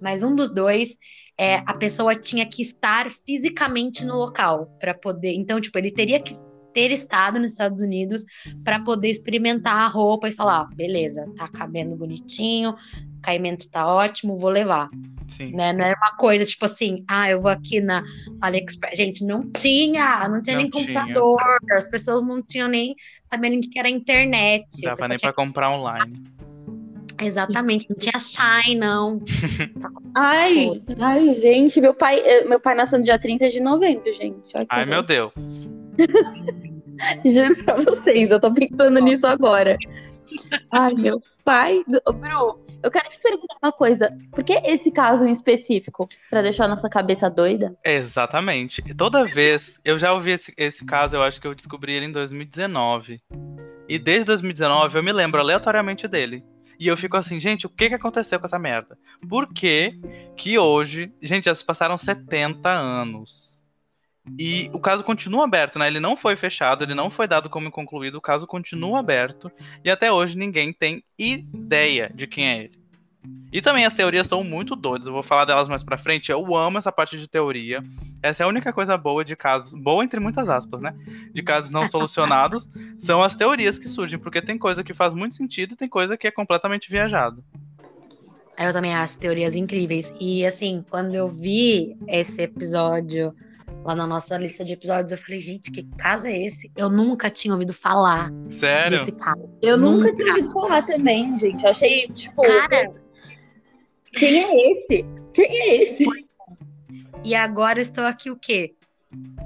mas um dos dois, é, a pessoa tinha que estar fisicamente no local para poder. Então, tipo, ele teria que ter estado nos Estados Unidos para poder experimentar a roupa e falar, ah, beleza, tá cabendo bonitinho, o caimento tá ótimo, vou levar. Sim. Né? Não era uma coisa tipo assim, ah, eu vou aqui na AliExpress. Gente, não tinha, não tinha não nem tinha. computador, as pessoas não tinham nem sabendo o que era internet. Não dava nem tinha... para comprar online. Exatamente, não tinha Shine, não. <laughs> ai, ai, gente, meu pai, eh, meu pai nasceu no dia 30 de novembro, gente. Ai, meu Deus. <laughs> Juro pra vocês, eu tô pensando nisso agora. Ai, meu pai. Do... Bru, eu quero te perguntar uma coisa. Por que esse caso em específico? Pra deixar a nossa cabeça doida? Exatamente. Toda vez. Eu já ouvi esse, esse caso, eu acho que eu descobri ele em 2019. E desde 2019 eu me lembro aleatoriamente dele. E eu fico assim, gente, o que, que aconteceu com essa merda? Por que que hoje. Gente, já se passaram 70 anos. E o caso continua aberto, né? Ele não foi fechado, ele não foi dado como concluído, o caso continua aberto. E até hoje ninguém tem ideia de quem é ele. E também as teorias são muito doidas, eu vou falar delas mais pra frente. Eu amo essa parte de teoria. Essa é a única coisa boa de casos, boa entre muitas aspas, né? De casos não solucionados, <laughs> são as teorias que surgem, porque tem coisa que faz muito sentido e tem coisa que é completamente viajado. Eu também acho teorias incríveis. E assim, quando eu vi esse episódio lá na nossa lista de episódios, eu falei, gente, que caso é esse? Eu nunca tinha ouvido falar Sério? desse caso. Eu nunca, nunca tinha ouvido falar também, gente. Eu achei, tipo. Cara, quem é esse? Quem é esse? E agora estou aqui o quê?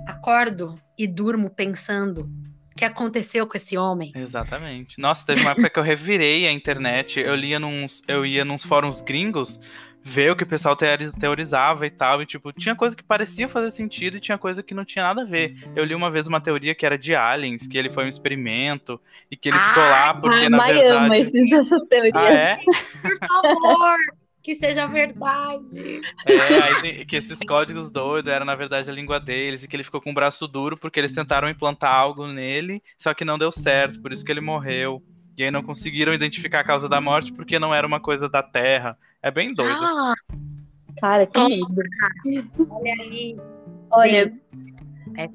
Acordo e durmo pensando o que aconteceu com esse homem. Exatamente. Nossa, teve uma época que eu revirei a internet. Eu lia nos, eu ia nos fóruns gringos ver o que o pessoal teorizava e tal. E, tipo, tinha coisa que parecia fazer sentido e tinha coisa que não tinha nada a ver. Eu li uma vez uma teoria que era de aliens, que ele foi um experimento e que ele ah, ficou lá porque, ah, na verdade... Ama esses, essas teorias. Ah, é? Por favor! que seja verdade. É, aí, que esses códigos doidos eram, na verdade, a língua deles, e que ele ficou com o braço duro porque eles tentaram implantar algo nele, só que não deu certo, por isso que ele morreu. E aí não conseguiram identificar a causa da morte porque não era uma coisa da Terra. É bem doido. Ah, cara, que medo. Olha ali. Olha. É.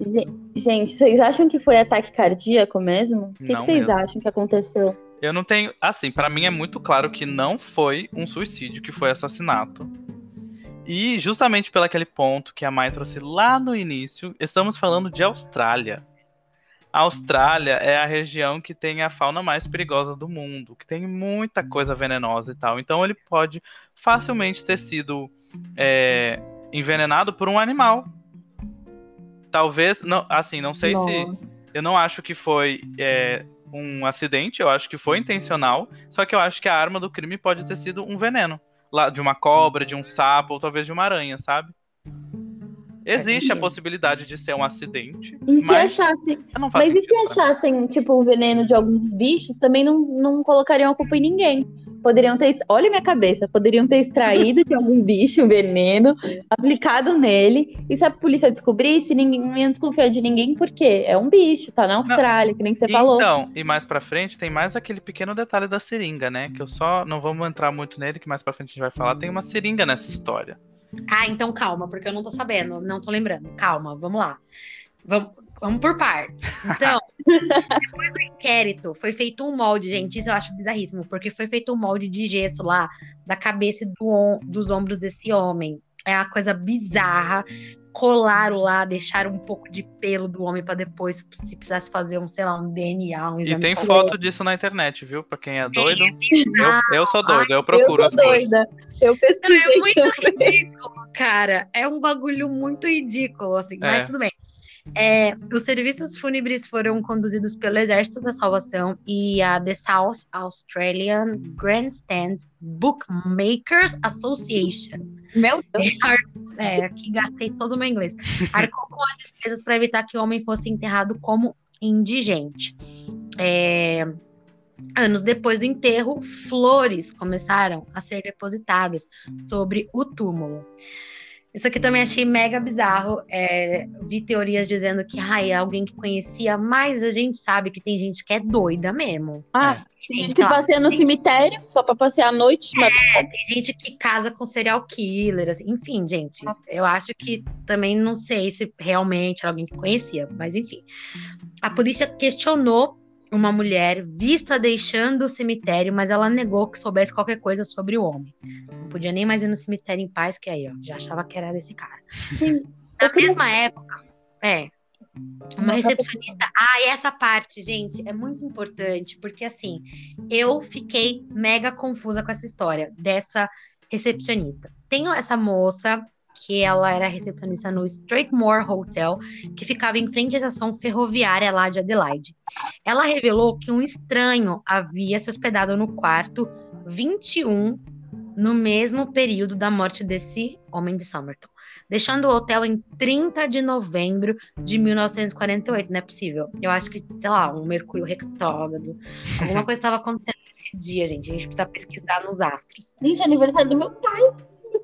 Gente, vocês acham que foi ataque cardíaco mesmo? O que, que vocês mesmo. acham que aconteceu? Eu não tenho. Assim, para mim é muito claro que não foi um suicídio, que foi assassinato. E justamente pelo aquele ponto que a Mai trouxe lá no início, estamos falando de Austrália. A Austrália é a região que tem a fauna mais perigosa do mundo, que tem muita coisa venenosa e tal. Então ele pode facilmente ter sido é, envenenado por um animal. Talvez, não, assim, não sei Nossa. se. Eu não acho que foi é, um acidente, eu acho que foi intencional. Só que eu acho que a arma do crime pode ter sido um veneno. Lá, de uma cobra, de um sapo, ou talvez de uma aranha, sabe? Existe a possibilidade de ser um acidente. E se achassem. Mas e se achassem, tipo, o veneno de alguns bichos, também não, não colocariam a culpa em ninguém. Poderiam ter. Olha minha cabeça, poderiam ter extraído de algum bicho o veneno, <laughs> aplicado nele. E se a polícia descobrisse, ninguém não ia desconfiar de ninguém, porque é um bicho, tá na Austrália, não. que nem você então, falou. Então, e mais pra frente tem mais aquele pequeno detalhe da seringa, né? Que eu só. Não vamos entrar muito nele, que mais pra frente a gente vai falar. Tem uma seringa nessa história. Ah, então calma, porque eu não tô sabendo, não tô lembrando. Calma, vamos lá. Vamos, vamos por partes. Então, <laughs> depois do inquérito, foi feito um molde, gente. Isso eu acho bizarríssimo, porque foi feito um molde de gesso lá da cabeça do, dos ombros desse homem. É uma coisa bizarra colaram lá, deixaram um pouco de pelo do homem para depois, se precisasse fazer um, sei lá, um DNA, um E tem foto disso na internet, viu? Para quem é doido. Eu, eu, sou doido, eu procuro eu sou doida. Eu pesquisei. Não, é muito ridículo, cara. É um bagulho muito ridículo, assim, é. mas tudo bem. É, os serviços fúnebres foram conduzidos pelo Exército da Salvação e a The South Australian Grandstand Bookmakers Association. Meu Deus! <laughs> É, aqui gastei todo o meu inglês. <laughs> Arcou com as despesas para evitar que o homem fosse enterrado como indigente. É, anos depois do enterro, flores começaram a ser depositadas sobre o túmulo. Isso aqui também achei mega bizarro. É, vi teorias dizendo que ai, é alguém que conhecia, mas a gente sabe que tem gente que é doida mesmo. Ah, é. tem gente que passeia no gente... cemitério só pra passear à noite. Mas... É, tem gente que casa com serial killer, assim. enfim, gente. Eu acho que também não sei se realmente era alguém que conhecia, mas enfim. A polícia questionou uma mulher vista deixando o cemitério, mas ela negou que soubesse qualquer coisa sobre o homem. Não podia nem mais ir no cemitério em paz, que aí, ó, já achava que era desse cara. Sim. Na mesma época, é, uma recepcionista. Ah, e essa parte, gente, é muito importante, porque assim, eu fiquei mega confusa com essa história dessa recepcionista. Tenho essa moça que ela era recepcionista no Straightmore Hotel, que ficava em frente à estação ferroviária lá de Adelaide. Ela revelou que um estranho havia se hospedado no quarto 21 no mesmo período da morte desse homem de Somerton, deixando o hotel em 30 de novembro de 1948. Não é possível. Eu acho que, sei lá, um Mercúrio retrógrado. Alguma coisa estava acontecendo nesse dia, gente. A gente precisa pesquisar nos astros. Gente, é aniversário do meu pai.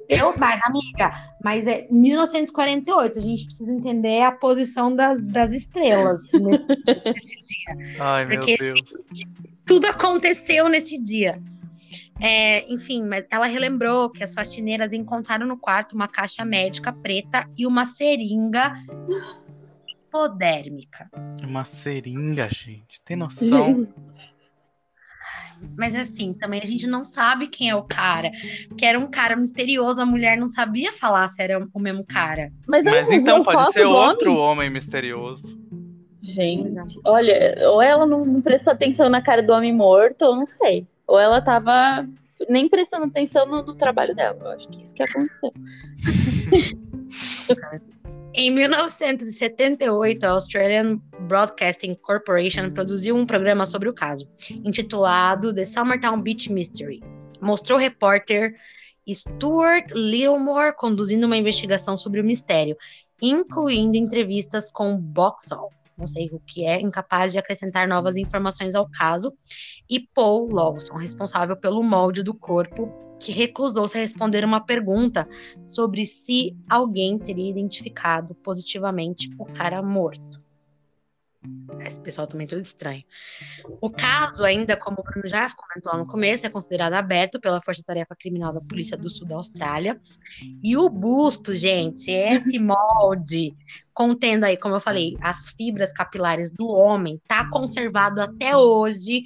Eu, mais, amiga, mas é 1948. A gente precisa entender a posição das, das estrelas nesse, nesse dia. Ai, Porque, meu Deus. Gente, tudo aconteceu nesse dia. É, enfim, mas ela relembrou que as faxineiras encontraram no quarto uma caixa médica preta e uma seringa hipodérmica. Uma seringa, gente. Tem noção? <laughs> Mas assim, também a gente não sabe quem é o cara. Porque era um cara misterioso, a mulher não sabia falar se era o mesmo cara. Mas, Mas então pode ser outro homem. homem misterioso. Gente, olha, ou ela não prestou atenção na cara do homem morto, ou não sei. Ou ela tava nem prestando atenção no, no trabalho dela. Eu acho que isso que aconteceu. <laughs> Em 1978, a Australian Broadcasting Corporation produziu um programa sobre o caso, intitulado The Summertown Beach Mystery. Mostrou o repórter Stuart Littlemore conduzindo uma investigação sobre o mistério, incluindo entrevistas com Boxall, não sei o que é, incapaz de acrescentar novas informações ao caso, e Paul Lawson, responsável pelo molde do corpo, que recusou-se a responder uma pergunta sobre se alguém teria identificado positivamente o cara morto. Esse pessoal também é tudo estranho. O caso, ainda como o Bruno já comentou lá no começo, é considerado aberto pela Força Tarefa Criminal da Polícia do Sul da Austrália. E o busto, gente, esse molde, contendo aí, como eu falei, as fibras capilares do homem, está conservado até hoje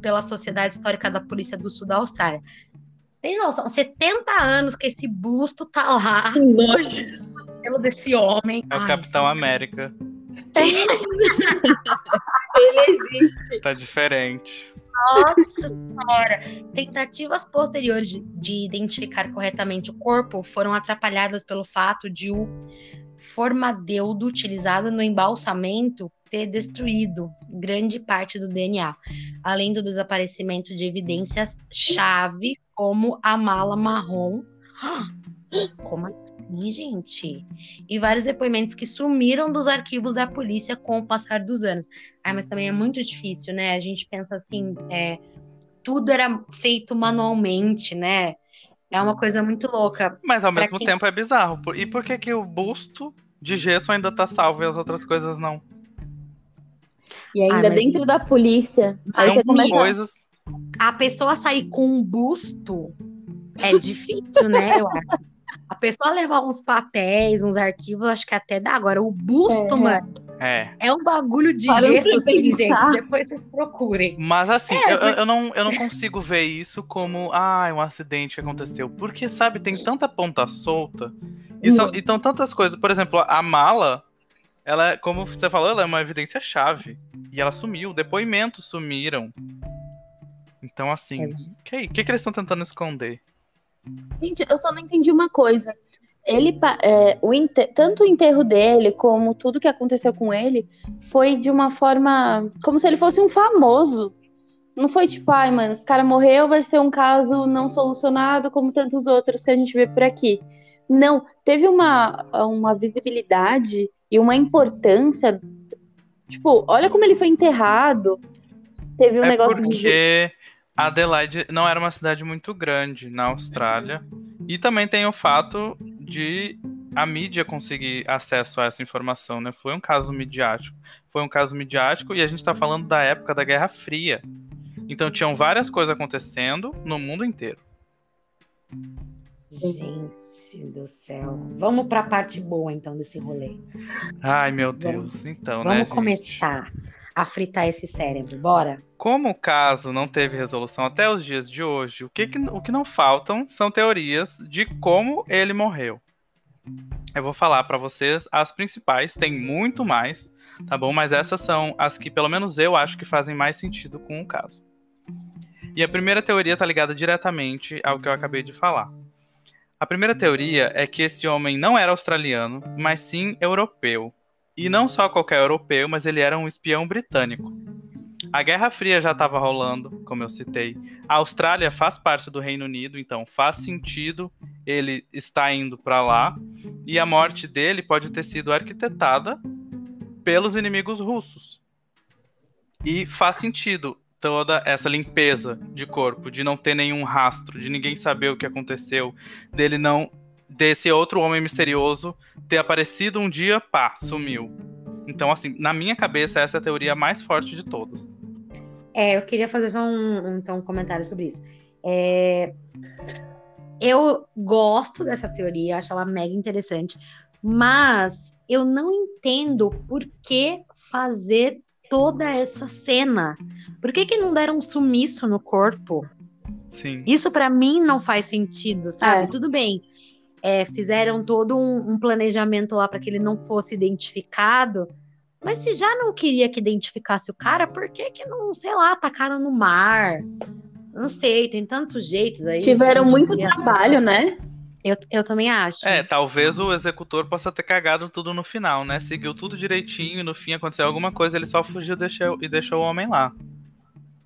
pela Sociedade Histórica da Polícia do Sul da Austrália. Tem noção? 70 anos que esse busto tá lá. Nojo. Pelo desse homem. É o Ai, Capitão sim. América. <laughs> Ele existe. Tá diferente. Nossa senhora! Tentativas posteriores de, de, identificar corretamente o corpo foram atrapalhadas pelo fato de o formadeudo utilizado no embalsamento ter destruído grande parte do DNA, além do desaparecimento de evidências chave como a mala marrom. Como assim, gente? E vários depoimentos que sumiram dos arquivos da polícia com o passar dos anos. Ah, mas também é muito difícil, né? A gente pensa assim, é, tudo era feito manualmente, né? É uma coisa muito louca. Mas ao mesmo quem... tempo é bizarro. E por que, que o busto de gesso ainda tá salvo e as outras coisas não? E ainda ah, dentro da polícia. São começa... coisas. A pessoa sair com um busto é difícil, né? Eu acho. A pessoa levar uns papéis, uns arquivos, acho que até dá. Agora, o busto, é. mano. É. É um bagulho de Para gesso, assim, gente. Depois vocês procurem. Mas assim, é, eu, eu, não, eu não consigo ver isso como ah, um acidente que aconteceu. Porque, sabe, tem tanta ponta solta. E, são, e então tantas coisas. Por exemplo, a mala, ela, é, como você falou, ela é uma evidência chave. E ela sumiu. Depoimentos sumiram. Então, assim, o que, que, que eles estão tentando esconder? Gente, eu só não entendi uma coisa ele é, o tanto o enterro dele como tudo que aconteceu com ele foi de uma forma como se ele fosse um famoso. Não foi tipo, ai, mano, esse cara morreu, vai ser um caso não solucionado como tantos outros que a gente vê por aqui. Não, teve uma, uma visibilidade e uma importância. Tipo, olha como ele foi enterrado. Teve um é negócio porque... de Adelaide não era uma cidade muito grande na Austrália. E também tem o fato de a mídia conseguir acesso a essa informação, né? Foi um caso midiático. Foi um caso midiático e a gente está falando da época da Guerra Fria. Então tinham várias coisas acontecendo no mundo inteiro. Gente do céu. Vamos para a parte boa então desse rolê. Ai, meu Deus. Vamos, então, vamos né, Vamos começar. Gente? a fritar esse cérebro. Bora? Como o caso não teve resolução até os dias de hoje, o que, que, o que não faltam são teorias de como ele morreu. Eu vou falar para vocês as principais, tem muito mais, tá bom? Mas essas são as que, pelo menos eu acho que fazem mais sentido com o caso. E a primeira teoria está ligada diretamente ao que eu acabei de falar. A primeira teoria é que esse homem não era australiano, mas sim europeu. E não só qualquer europeu, mas ele era um espião britânico. A Guerra Fria já estava rolando, como eu citei. A Austrália faz parte do Reino Unido, então faz sentido ele estar indo para lá. E a morte dele pode ter sido arquitetada pelos inimigos russos. E faz sentido toda essa limpeza de corpo, de não ter nenhum rastro, de ninguém saber o que aconteceu, dele não desse outro homem misterioso ter aparecido um dia, pá, sumiu. Então, assim, na minha cabeça, essa é a teoria mais forte de todas. É, eu queria fazer só um, então, um comentário sobre isso. É, eu gosto dessa teoria, acho ela mega interessante, mas eu não entendo por que fazer toda essa cena. Por que, que não deram um sumiço no corpo? Sim. Isso para mim não faz sentido, sabe? É. Tudo bem. É, fizeram todo um, um planejamento lá para que ele não fosse identificado. Mas se já não queria que identificasse o cara, por que que não, sei lá, atacaram no mar? Não sei, tem tantos jeitos aí. Tiveram muito trabalho, né? Eu, eu também acho. É, talvez o executor possa ter cagado tudo no final, né? Seguiu tudo direitinho e no fim aconteceu alguma coisa, ele só fugiu deixou, e deixou o homem lá.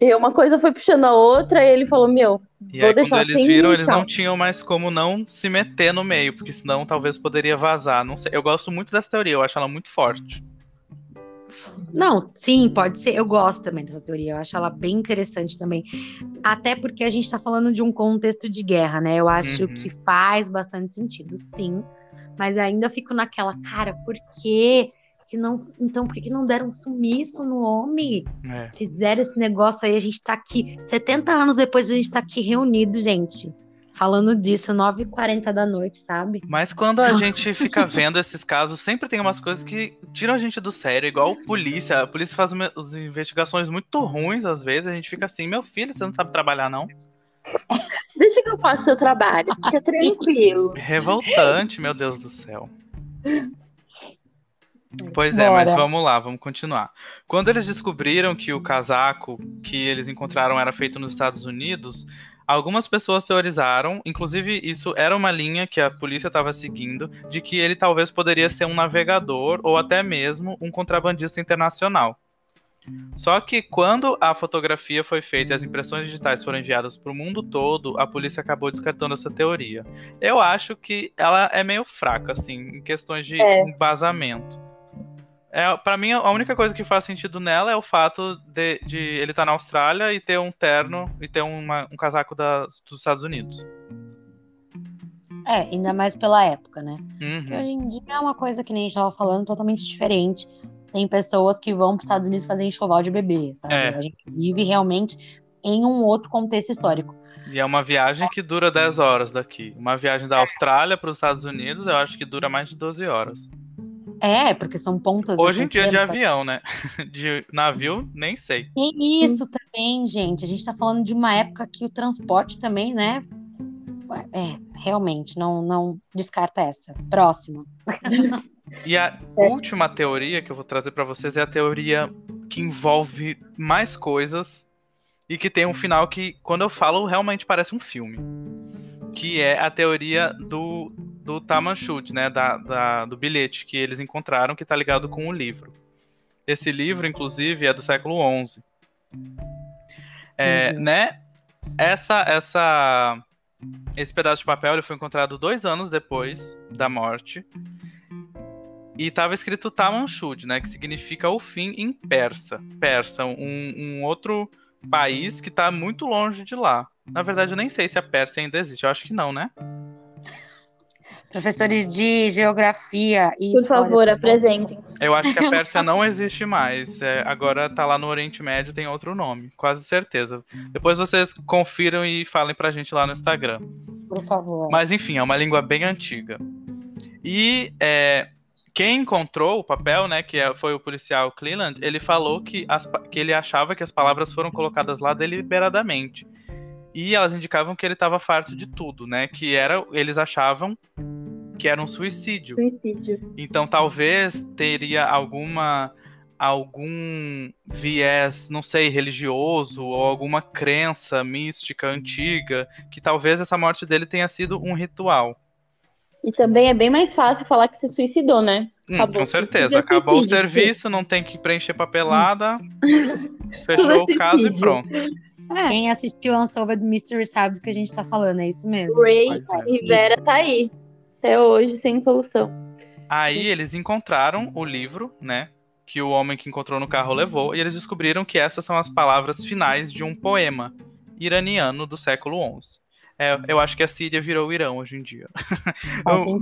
E uma coisa foi puxando a outra e ele falou, meu, e vou aí, deixar quando eles assim viram, eles não tinham mais como não se meter no meio, porque senão talvez poderia vazar. Não sei. Eu gosto muito dessa teoria, eu acho ela muito forte. Não, sim, pode ser. Eu gosto também dessa teoria. Eu acho ela bem interessante também. Até porque a gente está falando de um contexto de guerra, né? Eu acho uhum. que faz bastante sentido, sim. Mas ainda fico naquela, cara, por quê? Que não, então, por que não deram um sumiço no homem? É. Fizeram esse negócio aí, a gente tá aqui. 70 anos depois a gente tá aqui reunido, gente falando disso, 9h40 da noite, sabe? Mas quando a gente fica vendo esses casos, sempre tem umas coisas que tiram a gente do sério, igual polícia. A polícia faz as investigações muito ruins, às vezes, a gente fica assim, meu filho, você não sabe trabalhar, não? <laughs> Deixa que eu faça seu trabalho, fica tranquilo. Revoltante, meu Deus do céu. Pois é, mas vamos lá, vamos continuar. Quando eles descobriram que o casaco que eles encontraram era feito nos Estados Unidos, Algumas pessoas teorizaram, inclusive isso era uma linha que a polícia estava seguindo, de que ele talvez poderia ser um navegador ou até mesmo um contrabandista internacional. Só que quando a fotografia foi feita e as impressões digitais foram enviadas para o mundo todo, a polícia acabou descartando essa teoria. Eu acho que ela é meio fraca, assim, em questões de é. embasamento. É, para mim, a única coisa que faz sentido nela é o fato de, de ele estar tá na Austrália e ter um terno e ter uma, um casaco da, dos Estados Unidos. É, ainda mais pela época, né? Uhum. Porque hoje em dia é uma coisa que nem a gente estava falando, totalmente diferente. Tem pessoas que vão para os Estados Unidos fazer enxoval de bebê, sabe? É. A gente vive realmente em um outro contexto histórico. E é uma viagem que dura 10 horas daqui. Uma viagem da Austrália para os Estados Unidos, eu acho que dura mais de 12 horas. É, porque são pontas. Hoje em dia de avião, né? <laughs> De navio, nem sei. Tem isso também, gente. A gente tá falando de uma época que o transporte também, né? É, realmente, não, não descarta essa. Próxima. E a <laughs> é. última teoria que eu vou trazer para vocês é a teoria que envolve mais coisas e que tem um final que, quando eu falo, realmente parece um filme. Que é a teoria do do Tamanchut, né, da, da, do bilhete que eles encontraram que está ligado com o livro. Esse livro, inclusive, é do século XI. É, né? Essa, essa, esse pedaço de papel ele foi encontrado dois anos depois da morte e estava escrito Tamanchut, né, que significa o fim em persa. Persa, um, um outro país que está muito longe de lá. Na verdade, eu nem sei se a Pérsia ainda existe. Eu acho que não, né? Professores de geografia e. Por favor, apresentem. Eu acho que a Pérsia <laughs> não existe mais. É, agora tá lá no Oriente Médio, tem outro nome, quase certeza. Depois vocês confiram e falem pra gente lá no Instagram. Por favor. Mas enfim, é uma língua bem antiga. E é, quem encontrou o papel, né, que é, foi o policial Cleland, ele falou que, as, que ele achava que as palavras foram colocadas lá deliberadamente e elas indicavam que ele estava farto de tudo, né? Que era, eles achavam que era um suicídio. Suicídio. Então talvez teria alguma algum viés, não sei, religioso ou alguma crença mística antiga que talvez essa morte dele tenha sido um ritual. E também é bem mais fácil falar que se suicidou, né? Hum, com certeza. Acabou suicídio, o serviço, não tem que preencher papelada. fechou o caso e pronto. É. Quem assistiu Unsolved Mystery sabe do que a gente tá falando, é isso mesmo. Ray Rivera tá aí. Até hoje, sem solução. Aí eles encontraram o livro, né? Que o homem que encontrou no carro levou, e eles descobriram que essas são as palavras finais de um poema iraniano do século XI. É, eu acho que a Síria virou o Irão hoje em dia. Eu,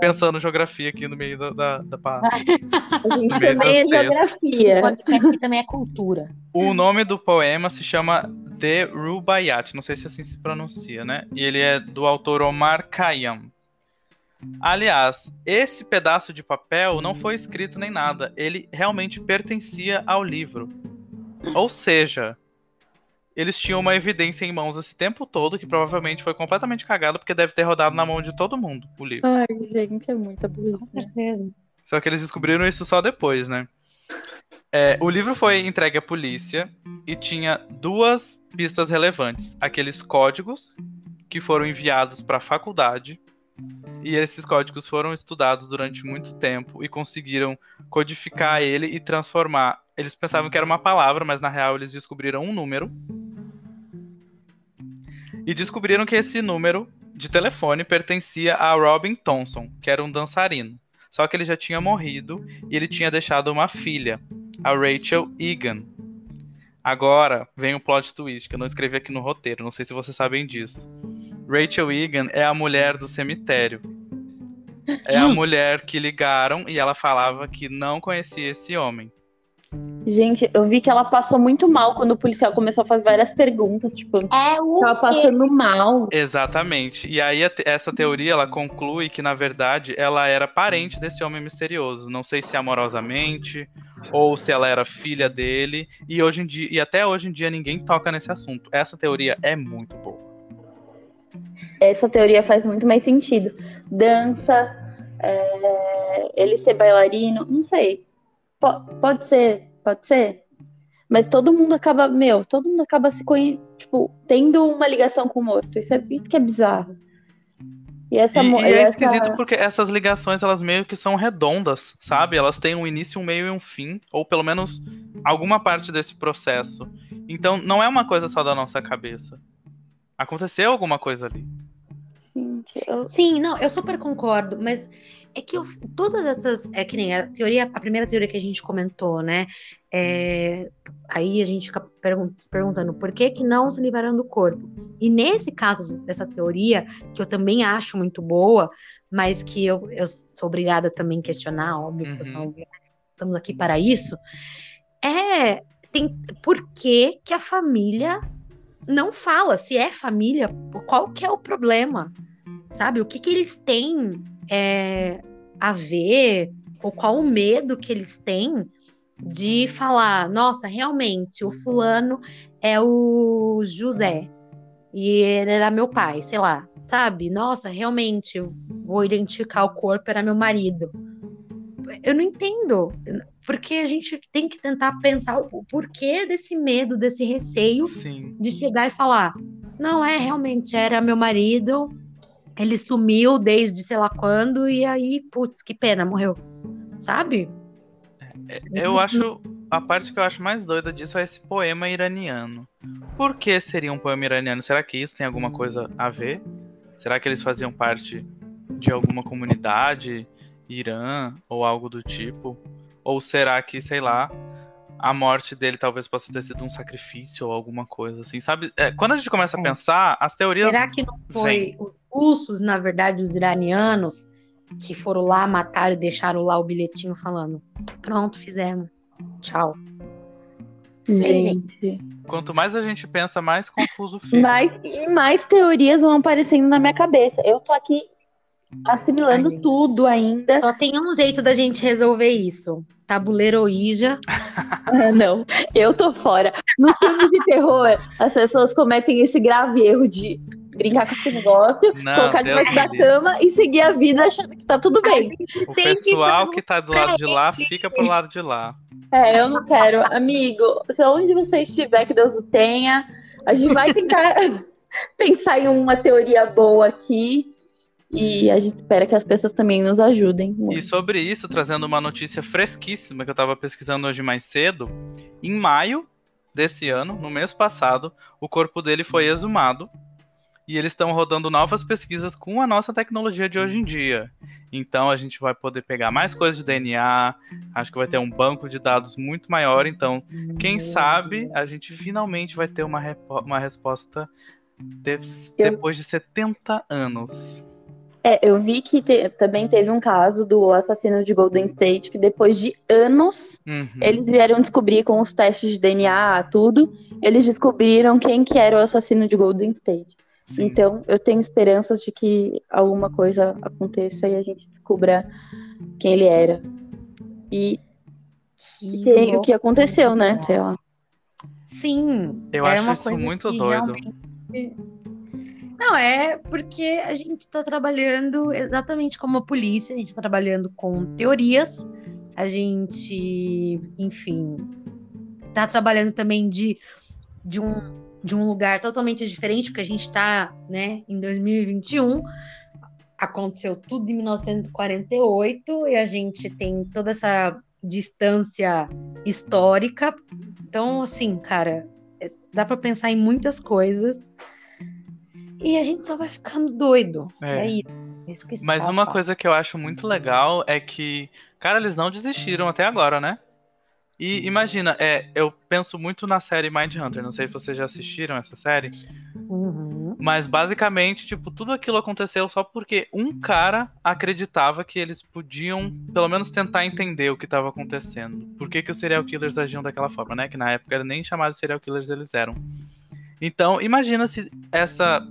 pensando geografia aqui no meio da, da, da <laughs> A gente também é geografia. O podcast também é cultura. O nome do poema se chama The Rubaiyat, não sei se assim se pronuncia, né? E ele é do autor Omar Khayyam. Aliás, esse pedaço de papel não foi escrito nem nada, ele realmente pertencia ao livro. Ou seja, eles tinham uma evidência em mãos esse tempo todo que provavelmente foi completamente cagado porque deve ter rodado na mão de todo mundo o livro. Ai, gente, é muita burrice. Com certeza. Só que eles descobriram isso só depois, né? É, o livro foi entregue à polícia e tinha duas pistas relevantes: aqueles códigos que foram enviados para a faculdade e esses códigos foram estudados durante muito tempo e conseguiram codificar ele e transformar. Eles pensavam que era uma palavra, mas na real eles descobriram um número. E descobriram que esse número de telefone pertencia a Robin Thompson, que era um dançarino. Só que ele já tinha morrido e ele tinha deixado uma filha, a Rachel Egan. Agora vem o plot twist, que eu não escrevi aqui no roteiro, não sei se vocês sabem disso. Rachel Egan é a mulher do cemitério. É a <gasps> mulher que ligaram e ela falava que não conhecia esse homem. Gente, eu vi que ela passou muito mal quando o policial começou a fazer várias perguntas, tipo, é o tava passando mal. Exatamente. E aí essa teoria ela conclui que na verdade ela era parente desse homem misterioso, não sei se amorosamente ou se ela era filha dele, e hoje em dia e até hoje em dia ninguém toca nesse assunto. Essa teoria é muito boa essa teoria faz muito mais sentido. Dança, é, ele ser bailarino, não sei. P pode ser, pode ser. Mas todo mundo acaba, meu, todo mundo acaba se tipo, tendo uma ligação com o morto. Isso, é, isso que é bizarro. E, essa, e, e é essa... esquisito porque essas ligações, elas meio que são redondas, sabe? Elas têm um início, um meio e um fim, ou pelo menos alguma parte desse processo. Então, não é uma coisa só da nossa cabeça. Aconteceu alguma coisa ali. Sim, não, eu super concordo, mas é que eu, todas essas. É que nem a teoria, a primeira teoria que a gente comentou, né? É, aí a gente fica se perguntando por que, que não se livraram do corpo. E nesse caso dessa teoria, que eu também acho muito boa, mas que eu, eu sou obrigada também a questionar, óbvio, uhum. sou, estamos aqui para isso, é tem, por que, que a família não fala se é família, qual que é o problema, sabe? O que, que eles têm é, a ver, ou qual o medo que eles têm de falar, nossa, realmente, o fulano é o José, e ele era meu pai, sei lá, sabe? Nossa, realmente, vou identificar o corpo, era meu marido eu não entendo. Porque a gente tem que tentar pensar o porquê desse medo, desse receio Sim. de chegar e falar: não, é, realmente, era meu marido, ele sumiu desde sei lá quando, e aí, putz, que pena, morreu. Sabe? É, eu acho. A parte que eu acho mais doida disso é esse poema iraniano. Por que seria um poema iraniano? Será que isso tem alguma coisa a ver? Será que eles faziam parte de alguma comunidade? Irã ou algo do tipo? Ou será que, sei lá, a morte dele talvez possa ter sido um sacrifício ou alguma coisa assim, sabe? É, quando a gente começa a é. pensar, as teorias. Será que não foi os russos, na verdade, os iranianos, que foram lá, mataram e deixaram lá o bilhetinho falando: pronto, fizemos. Tchau. Gente. Quanto mais a gente pensa, mais confuso fica. Mais, e mais teorias vão aparecendo na minha cabeça. Eu tô aqui assimilando Ai, tudo ainda. Só tem um jeito da gente resolver isso. Tabuleiro Ouija. <laughs> não, eu tô fora. Nos filmes de terror, as pessoas cometem esse grave erro de brincar com esse negócio, não, colocar debaixo da cama e seguir a vida achando que tá tudo bem. O tem pessoal que, que tá do lado de lá fica pro lado de lá. É, eu não quero. Amigo, se onde você estiver, que Deus o tenha, a gente vai tentar <laughs> pensar em uma teoria boa aqui E a gente espera que as pessoas também nos ajudem. E sobre isso, trazendo uma notícia fresquíssima que eu estava pesquisando hoje mais cedo, em maio desse ano, no mês passado, o corpo dele foi exumado e eles estão rodando novas pesquisas com a nossa tecnologia de hoje em dia. Então a gente vai poder pegar mais coisas de DNA, acho que vai ter um banco de dados muito maior. Então, quem sabe a gente finalmente vai ter uma, uma resposta de depois de 70 anos. É, eu vi que te, também teve um caso do assassino de Golden State, que depois de anos, uhum. eles vieram descobrir com os testes de DNA, tudo, eles descobriram quem que era o assassino de Golden State. Sim. Então, eu tenho esperanças de que alguma coisa aconteça e a gente descubra quem ele era. E, que o que aconteceu, né? Sei lá. Sim. Eu é acho isso muito doido. Realmente... Não, é porque a gente está trabalhando exatamente como a polícia, a gente está trabalhando com teorias, a gente, enfim, está trabalhando também de, de um de um lugar totalmente diferente, porque a gente está né, em 2021. Aconteceu tudo em 1948 e a gente tem toda essa distância histórica. Então, assim, cara, é, dá para pensar em muitas coisas e a gente só vai ficando doido. É, é isso. É isso que Mas uma coisa que eu acho muito legal é que, cara, eles não desistiram até agora, né? E imagina, é, eu penso muito na série Mind Hunter. Não sei se vocês já assistiram essa série. Uhum. Mas basicamente, tipo, tudo aquilo aconteceu só porque um cara acreditava que eles podiam, pelo menos, tentar entender o que estava acontecendo. Por que, que os serial killers agiam daquela forma, né? Que na época nem chamados serial killers eles eram. Então, imagina se essa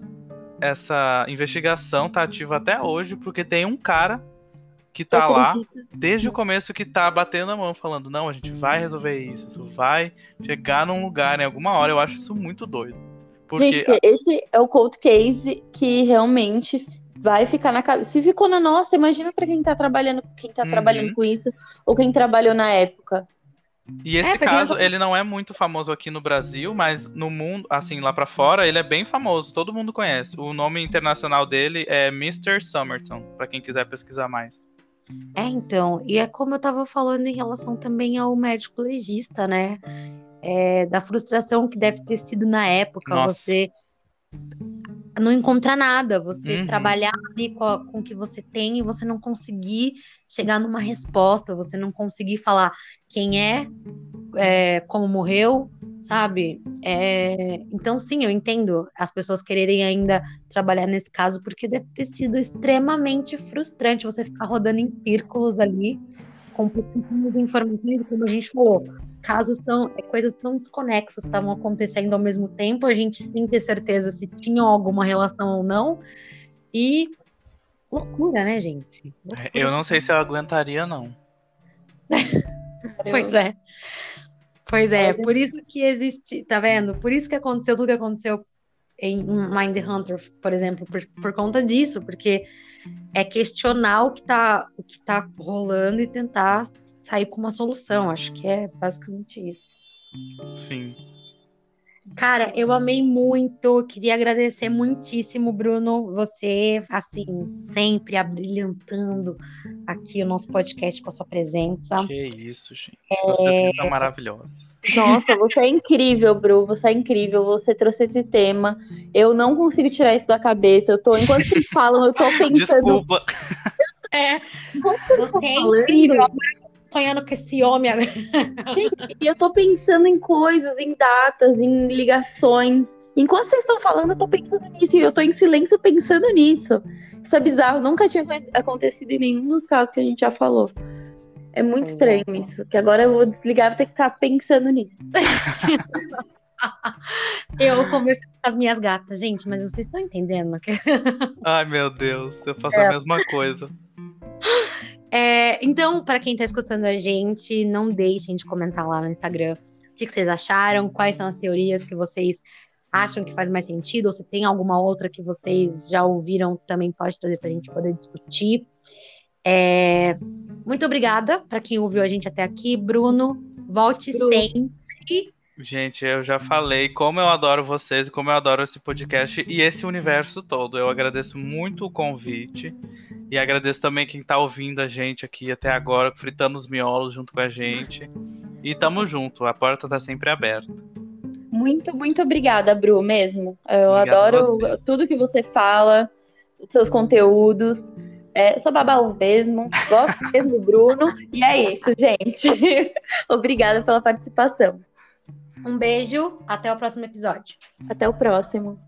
essa investigação tá ativa até hoje, porque tem um cara que tá lá desde o começo que tá batendo a mão, falando, não, a gente vai resolver isso, isso vai chegar num lugar em alguma hora. Eu acho isso muito doido. Porque gente, esse é o cold case que realmente vai ficar na cabeça. Se ficou na nossa, imagina para quem tá trabalhando, quem tá uhum. trabalhando com isso, ou quem trabalhou na época. E esse é, caso, ele não é muito famoso aqui no Brasil, mas no mundo, assim, lá para fora, ele é bem famoso, todo mundo conhece. O nome internacional dele é Mr. Summerton, para quem quiser pesquisar mais. É, então, e é como eu estava falando em relação também ao médico legista, né? É, da frustração que deve ter sido na época, Nossa. você não encontrar nada, você uhum. trabalhar ali com, a, com o que você tem e você não conseguir chegar numa resposta, você não conseguir falar quem é, é como morreu, sabe? É, então, sim, eu entendo as pessoas quererem ainda trabalhar nesse caso, porque deve ter sido extremamente frustrante você ficar rodando em círculos ali, com pouquíssimas informações, como a gente falou. Casos tão, é, coisas tão desconexas estavam acontecendo ao mesmo tempo, a gente sem ter certeza se tinham alguma relação ou não. E loucura, né, gente? Loucura. Eu não sei se eu aguentaria, não. <laughs> pois é. Pois é, por isso que existe, tá vendo? Por isso que aconteceu tudo que aconteceu em Mind Hunter, por exemplo, por, por conta disso, porque é questionar o que tá, o que tá rolando e tentar sair com uma solução. Acho que é basicamente isso. Sim. Cara, eu amei muito, queria agradecer muitíssimo, Bruno, você, assim, sempre abrilhantando aqui o nosso podcast com a sua presença. Que isso, gente. É... Vocês são maravilhosas. Nossa, você é incrível, Bru, você é incrível, você trouxe esse tema. Eu não consigo tirar isso da cabeça. Eu tô, enquanto vocês falam, eu tô <laughs> pensando. Desculpa. É, você é incrível sonhando com esse homem. e eu tô pensando em coisas, em datas, em ligações. Enquanto vocês estão falando, eu tô pensando nisso. E eu tô em silêncio pensando nisso. Isso é bizarro. Nunca tinha acontecido em nenhum dos casos que a gente já falou. É muito estranho isso. Que agora eu vou desligar e vou ter que ficar pensando nisso. <laughs> eu converso com as minhas gatas, gente, mas vocês estão entendendo? Ai, meu Deus, eu faço é. a mesma coisa. <laughs> É, então, para quem está escutando a gente, não deixem de comentar lá no Instagram o que, que, vocês acharam, quais são as teorias que vocês acham que faz mais sentido, ou se tem alguma outra que vocês já ouviram, também pode trazer para a gente poder discutir. É, muito obrigada para quem ouviu a gente até aqui, Bruno. Volte Bruno. sempre. Gente, eu já falei como eu adoro vocês e como eu adoro esse podcast e esse universo todo. Eu agradeço muito o convite e agradeço também quem está ouvindo a gente aqui até agora, fritando os miolos junto com a gente. E tamo junto, a porta está sempre aberta. Muito, muito obrigada, Bru, mesmo. Eu Obrigado adoro tudo que você fala, seus conteúdos. É, sou babau mesmo, gosto mesmo do Bruno. E é isso, gente. <laughs> Obrigada pela participação. Um beijo, até o próximo episódio. Até o próximo.